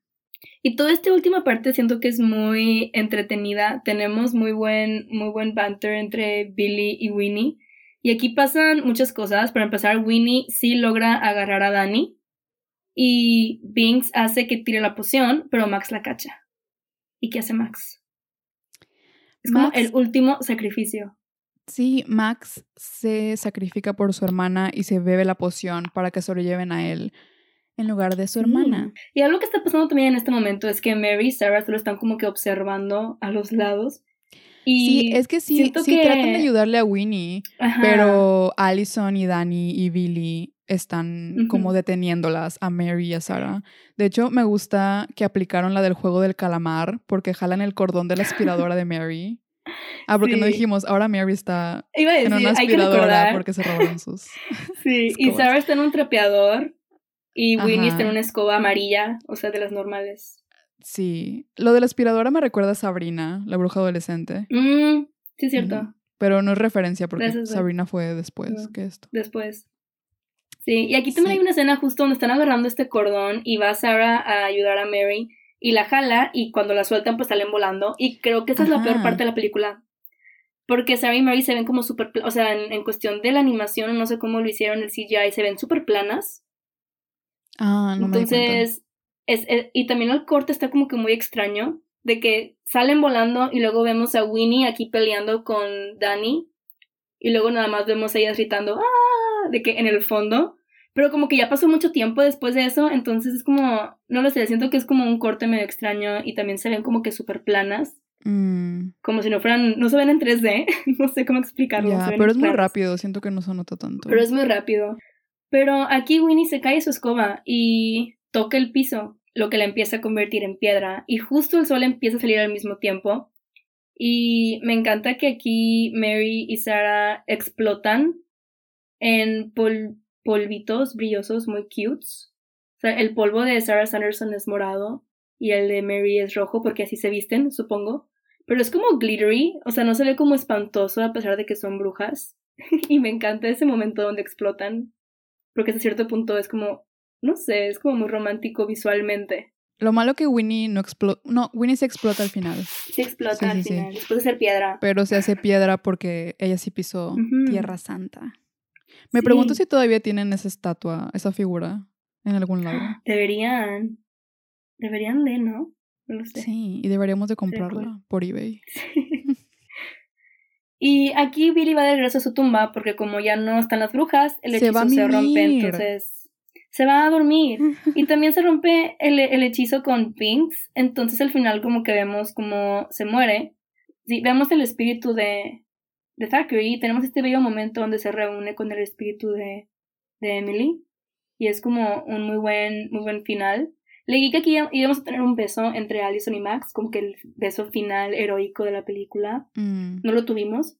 Y toda esta última parte siento que es muy entretenida. Tenemos muy buen, muy buen banter entre Billy y Winnie. Y aquí pasan muchas cosas. Para empezar, Winnie sí logra agarrar a Danny. Y Binks hace que tire la poción, pero Max la cacha. ¿Y qué hace Max? Es como el último sacrificio. Sí, Max se sacrifica por su hermana y se bebe la poción para que sobrelleven a él en lugar de su hermana. Y algo que está pasando también en este momento es que Mary y Sarah solo están como que observando a los lados. Y sí, es que sí, sí tratan de ayudarle a Winnie, pero Allison y Danny y Billy están como deteniéndolas a Mary y a Sarah. De hecho, me gusta que aplicaron la del juego del calamar porque jalan el cordón de la aspiradora de Mary. Ah, porque no dijimos, ahora Mary está en una aspiradora porque se robaron sus. Sí, y Sarah está en un trapeador y Winnie está en una escoba amarilla, o sea, de las normales. Sí. Lo de la aspiradora me recuerda a Sabrina, la bruja adolescente. Mm, sí, es cierto. Pero no es referencia porque Sabrina fue después que esto. Después. Sí, y aquí también hay una escena justo donde están agarrando este cordón y va Sarah a ayudar a Mary y la jala y cuando la sueltan pues salen volando y creo que esa es la peor parte de la película. Porque Sarah y Mary se ven como súper, o sea, en, en, cuestión de la animación, no sé cómo lo hicieron el CGI, se ven súper planas. Ah, no Entonces, es, y también el corte está como que muy extraño, de que salen volando y luego vemos a Winnie aquí peleando con Danny y luego nada más vemos a ellas gritando, ¡ah! de que en el fondo, pero como que ya pasó mucho tiempo después de eso, entonces es como, no lo sé, siento que es como un corte medio extraño y también se ven como que súper planas. Mm. Como si no fueran, no se ven en 3D, no sé cómo explicarlo. pero es muy rápido, siento que no se nota tanto. Pero es muy rápido. Pero aquí Winnie se cae su escoba y toca el piso, lo que la empieza a convertir en piedra. Y justo el sol empieza a salir al mismo tiempo. Y me encanta que aquí Mary y Sarah explotan en polvitos brillosos muy cutes. O sea, el polvo de Sarah Sanderson es morado y el de Mary es rojo porque así se visten, supongo. Pero es como glittery, o sea, no se ve como espantoso a pesar de que son brujas. y me encanta ese momento donde explotan porque hasta cierto punto es como, no sé, es como muy romántico visualmente. Lo malo que Winnie no explota, no, Winnie se explota al final. Se explota al final, después de ser piedra. Pero se hace piedra porque ella sí pisó Tierra Santa. Me pregunto si todavía tienen esa estatua, esa figura en algún lado. Deberían. Deberían de, ¿no? No sé. Sí, y deberíamos de comprarla por eBay. Y aquí Billy va de regreso a su tumba porque como ya no están las brujas, el hechizo se, rompe, entonces se va a dormir. y también se rompe el, hechizo con Pinks, entonces al final como que vemos como se muere. Sí, vemos el espíritu de, de Thackeray tenemos este bello momento donde se reúne con el espíritu de, de Emily. Y es como un muy buen, muy buen final. Leí que aquí íbamos a tener un beso entre Allison y Max, como que el beso final heroico de la película. Mm. No lo tuvimos,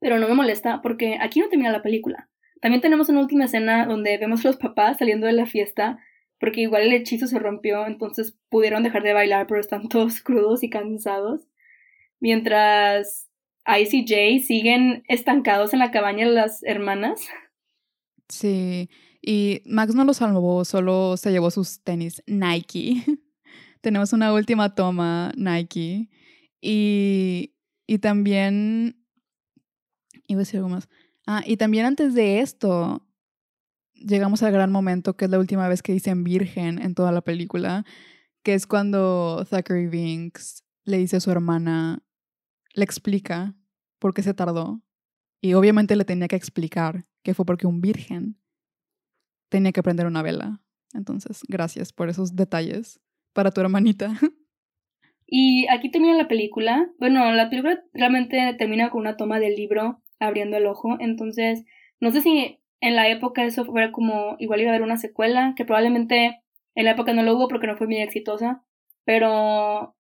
pero no me molesta porque aquí no termina la película. También tenemos una última escena donde vemos a los papás saliendo de la fiesta porque igual el hechizo se rompió, entonces pudieron dejar de bailar, pero están todos crudos y cansados. Mientras Ice y Jay siguen estancados en la cabaña de las hermanas. Sí, y Max no lo salvó, solo se llevó sus tenis Nike. Tenemos una última toma Nike. Y, y también... Iba a decir algo más. Ah, y también antes de esto, llegamos al gran momento, que es la última vez que dicen virgen en toda la película, que es cuando Thackeray Binks le dice a su hermana, le explica por qué se tardó. Y obviamente le tenía que explicar que fue porque un virgen tenía que prender una vela. Entonces, gracias por esos detalles para tu hermanita. Y aquí termina la película. Bueno, la película realmente termina con una toma del libro abriendo el ojo. Entonces, no sé si en la época eso fuera como igual iba a haber una secuela, que probablemente en la época no lo hubo porque no fue muy exitosa. Pero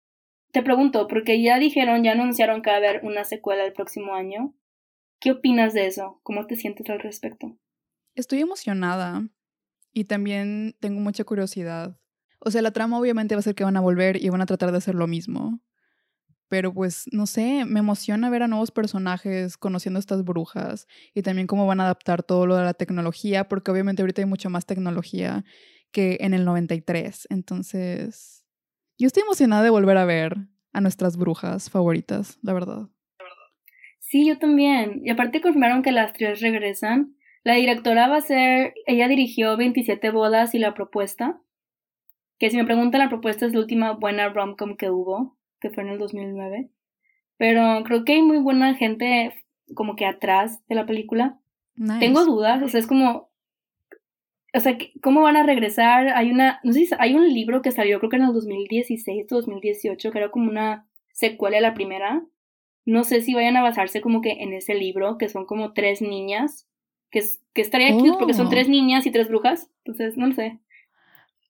te pregunto, porque ya dijeron, ya anunciaron que va a haber una secuela el próximo año. ¿Qué opinas de eso? ¿Cómo te sientes al respecto? Estoy emocionada y también tengo mucha curiosidad. O sea, la trama obviamente va a ser que van a volver y van a tratar de hacer lo mismo. Pero pues, no sé, me emociona ver a nuevos personajes conociendo estas brujas y también cómo van a adaptar todo lo de la tecnología, porque obviamente ahorita hay mucho más tecnología que en el 93. Entonces, yo estoy emocionada de volver a ver a nuestras brujas favoritas, la verdad. Sí, yo también. Y aparte confirmaron que las tres regresan. La directora va a ser, ella dirigió 27 bodas y la propuesta. Que si me preguntan, la propuesta es la última buena romcom que hubo que fue en el 2009. Pero creo que hay muy buena gente como que atrás de la película. Tengo dudas, o sea, es como, o sea, ¿cómo van a regresar? Hay una, no sé si hay un libro que salió creo que en el 2016 o 2018, que era como una secuela de la primera. No sé si vayan a basarse como que en ese libro, que son como tres niñas, que, que estaría cute porque son oh. tres niñas y tres brujas, entonces no lo sé.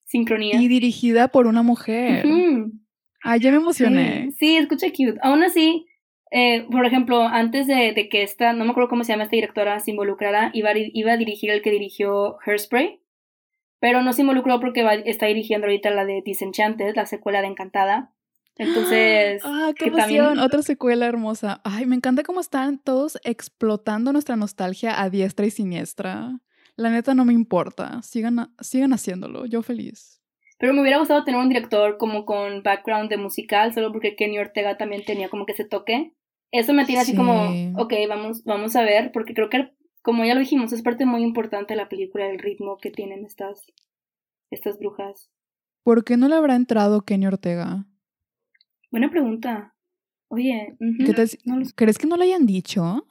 Sincronía. Y dirigida por una mujer. Ay, ya me emocioné. Sí, escucha cute. Aún así, eh, por ejemplo, antes de, de, que esta, no me acuerdo cómo se llama esta directora, se involucrara, iba, iba a dirigir el que dirigió Hairspray, pero no se involucró porque está dirigiendo ahorita la de Disenchanted, la secuela de Encantada. Entonces, ah, qué emoción, otra secuela hermosa. Ay, me encanta cómo están todos explotando nuestra nostalgia a diestra y siniestra. La neta no me importa, sigan, sigan haciéndolo, yo feliz. Pero me hubiera gustado tener un director como con background de musical, solo porque Kenny Ortega también tenía como que ese toque. Eso me tiene así como, ok, vamos, vamos a ver, porque creo que, como ya lo dijimos, es parte muy importante de la película, el ritmo que tienen estas, estas brujas. ¿Por qué no le habrá entrado Kenny Ortega? Buena pregunta. Oye, ¿crees que no le hayan dicho?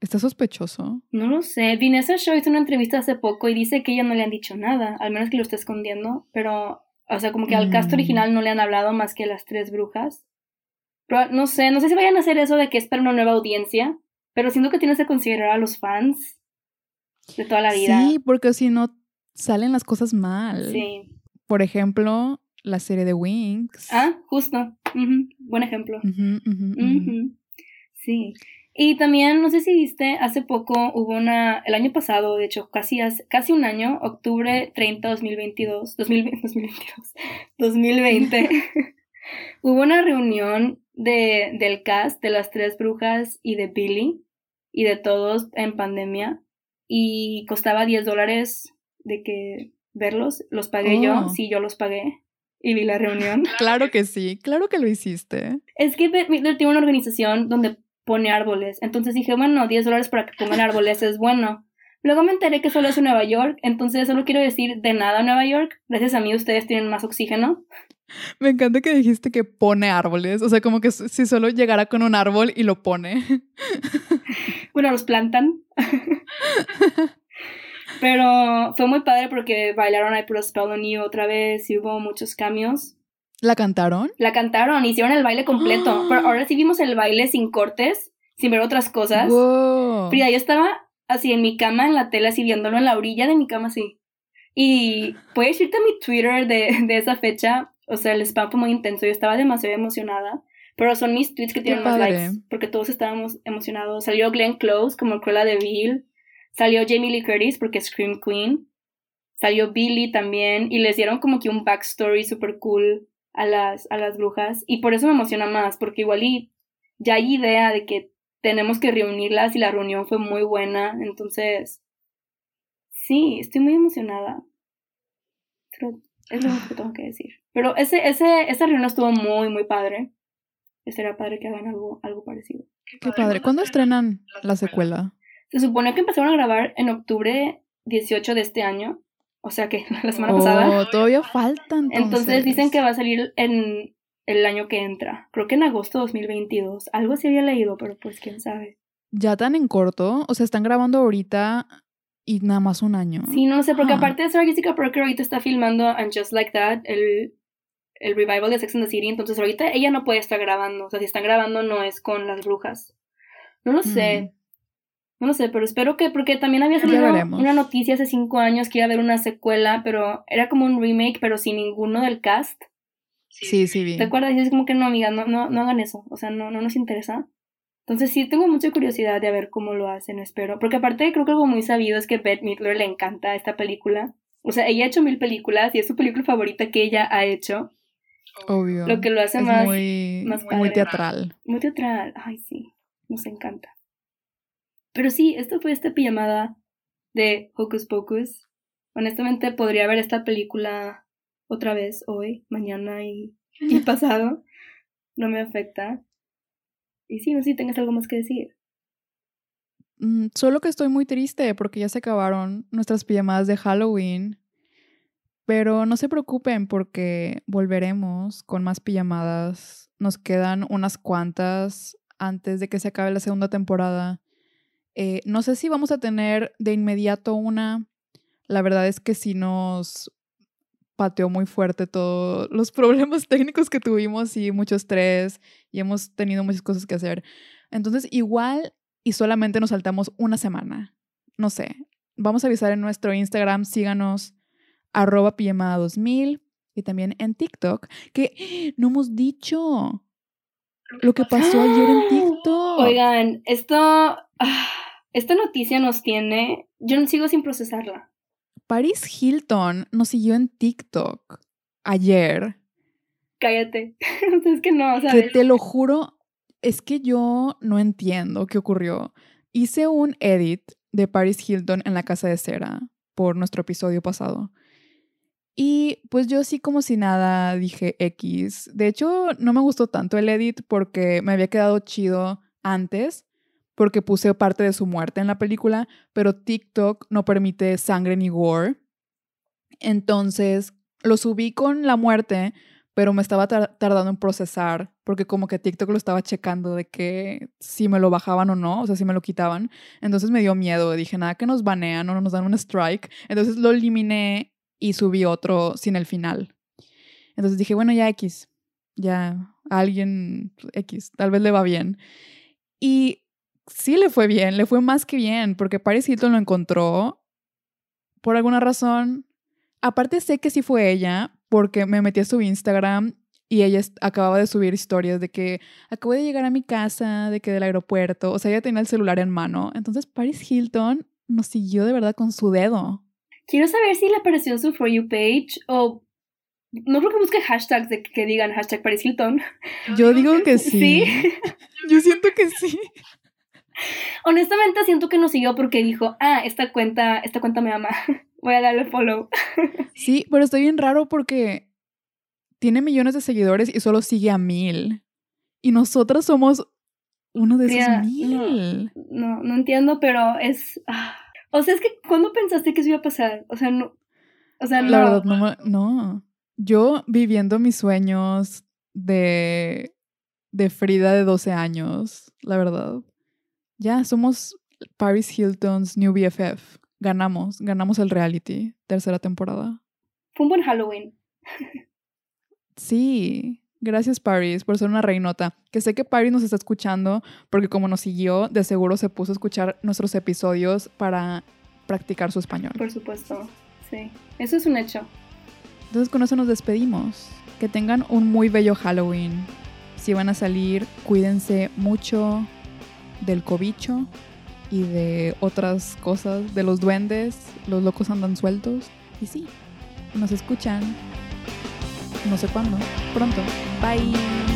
¿Está sospechoso? No lo sé. Vanessa Shaw hizo una entrevista hace poco y dice que ella no le han dicho nada, al menos que lo está escondiendo, pero o sea, como que al cast mm. original no le han hablado más que las tres brujas. No sé, no sé si vayan a hacer eso de que es para una nueva audiencia, pero siento que tienes que considerar a los fans de toda la vida. Sí, porque si no salen las cosas mal. Sí. Por ejemplo, la serie de Wings. Ah, justo. Buen ejemplo. sí. Y también, no sé si viste, hace poco hubo una, el año pasado, de hecho, casi, casi un año, octubre 30, 2022, 2022, 2020, hubo una reunión de, del cast de las tres brujas y de Billy y de todos en pandemia y costaba 10 dólares de que verlos, los pagué yo, oh. sí, yo los pagué y vi la reunión. Claro que sí, claro que lo hiciste. Es que tiene una organización donde pone árboles. Entonces dije, bueno, 10 dólares para que pongan árboles es bueno. Luego me enteré que solo es en Nueva York, entonces solo quiero decir de nada Nueva York. Gracias a mí ustedes tienen más oxígeno. Me encanta que dijiste que pone árboles, o sea, como que si solo llegara con un árbol y lo pone. Bueno, los plantan. Pero fue muy padre porque bailaron I Put a Spell on You otra vez y hubo muchos cambios. ¿La cantaron? La cantaron, hicieron el baile completo. Pero ahora sí vimos el baile sin cortes, sin ver otras cosas. Frida, yo estaba así en mi cama, en la tele, así viéndolo en la orilla de mi cama, así. Y puedes irte a mi Twitter de, de esa fecha. O sea, el spam fue muy intenso. Yo estaba demasiado emocionada. Pero son mis tweets que tienen más likes. Porque todos estábamos emocionados. Salió Glenn Close como Cruella de Vil. Salió Jamie Lee Curtis porque es Scream Queen. Salió Billy también y les dieron como que un backstory super cool a las, a las brujas. Y por eso me emociona más, porque igual y ya hay idea de que tenemos que reunirlas y la reunión fue muy buena. Entonces, sí, estoy muy emocionada. Pero es lo único que tengo que decir. Pero ese, ese, esa reunión estuvo muy, muy padre. Estaría padre que hagan algo, algo parecido. Qué padre. ¿Cuándo estrenan la secuela? Se supone que empezaron a grabar en octubre 18 de este año. O sea que la semana pasada. Oh, todavía faltan. Entonces. entonces dicen que va a salir en el año que entra. Creo que en agosto de 2022. Algo sí había leído, pero pues quién sabe. Ya tan en corto. O sea, están grabando ahorita y nada más un año. Sí, no sé, porque ah. aparte de Sarah Jessica Parker ahorita está filmando And Just Like That, el, el revival de Sex and the City. Entonces ahorita ella no puede estar grabando. O sea, si están grabando no es con las brujas. No lo sé. No lo sé, pero espero que, porque también había salido una noticia hace cinco años que iba a haber una secuela, pero era como un remake, pero sin ninguno del cast. Sí, sí, bien. ¿Te acuerdas? Y es como que no, amiga, no, no, no hagan eso. O sea, no, no nos interesa. Entonces sí, tengo mucha curiosidad de ver cómo lo hacen, espero. Porque aparte creo que algo muy sabido es que Bette Midler le encanta esta película. O sea, ella ha hecho mil películas y es su película favorita que ella ha hecho. Obvio. Lo que lo hace más, muy, más muy teatral. Muy teatral. Ay, sí. Nos encanta. Pero sí, esto fue esta pijamada de Hocus Pocus. Honestamente podría ver esta película otra vez hoy, mañana y, y pasado. No me afecta. Y sí, no sé si tengas algo más que decir. Mm, solo que estoy muy triste porque ya se acabaron nuestras pijamadas de Halloween. Pero no se preocupen porque volveremos con más pijamadas. Nos quedan unas cuantas antes de que se acabe la segunda temporada. Eh, no sé si vamos a tener de inmediato una. La verdad es que sí nos pateó muy fuerte todos los problemas técnicos que tuvimos y mucho estrés y hemos tenido muchas cosas que hacer. Entonces, igual y solamente nos saltamos una semana. No sé. Vamos a avisar en nuestro Instagram, síganos arroba 2000 y también en TikTok, que no hemos dicho lo que pasó ayer en TikTok. Oigan, esto... Ah, esta noticia nos tiene, yo sigo sin procesarla. Paris Hilton nos siguió en TikTok ayer. Cállate. es que no, ¿sabes? Que te lo juro, es que yo no entiendo qué ocurrió. Hice un edit de Paris Hilton en la casa de cera por nuestro episodio pasado. Y pues yo sí como si nada dije X. De hecho, no me gustó tanto el edit porque me había quedado chido antes, porque puse parte de su muerte en la película, pero TikTok no permite sangre ni gore. Entonces lo subí con la muerte, pero me estaba tardando en procesar, porque como que TikTok lo estaba checando de que si me lo bajaban o no, o sea, si me lo quitaban. Entonces me dio miedo, dije, nada que nos banean o nos dan un strike. Entonces lo eliminé y subí otro sin el final. Entonces dije, bueno, ya X, ya alguien X, tal vez le va bien. Y sí le fue bien, le fue más que bien, porque Paris Hilton lo encontró por alguna razón. Aparte sé que sí fue ella, porque me metí a su Instagram y ella acababa de subir historias de que acabo de llegar a mi casa, de que del aeropuerto, o sea, ella tenía el celular en mano. Entonces Paris Hilton nos siguió de verdad con su dedo. Quiero saber si le apareció en su For You page o no creo que busque hashtags de que digan hashtag Paris Hilton. Yo digo que sí. ¿Sí? Yo siento que sí. Honestamente siento que nos siguió porque dijo, ah, esta cuenta, esta cuenta me ama. Voy a darle follow. Sí, pero estoy bien raro porque tiene millones de seguidores y solo sigue a mil. Y nosotras somos uno de esos mil. No, no, entiendo, pero es. Ah, o sea, es que ¿cuándo pensaste que eso iba a pasar? O sea, no. O sea, no. La verdad, no, no. Yo viviendo mis sueños de, de Frida de 12 años, la verdad. Ya, somos Paris Hilton's New BFF. Ganamos, ganamos el reality, tercera temporada. Fue un buen Halloween. sí, gracias Paris por ser una reinota. Que sé que Paris nos está escuchando porque como nos siguió, de seguro se puso a escuchar nuestros episodios para practicar su español. Por supuesto, sí. Eso es un hecho. Entonces con eso nos despedimos. Que tengan un muy bello Halloween. Si van a salir, cuídense mucho, del cobicho y de otras cosas, de los duendes, los locos andan sueltos. Y sí, nos escuchan. No sé cuándo. Pronto. Bye.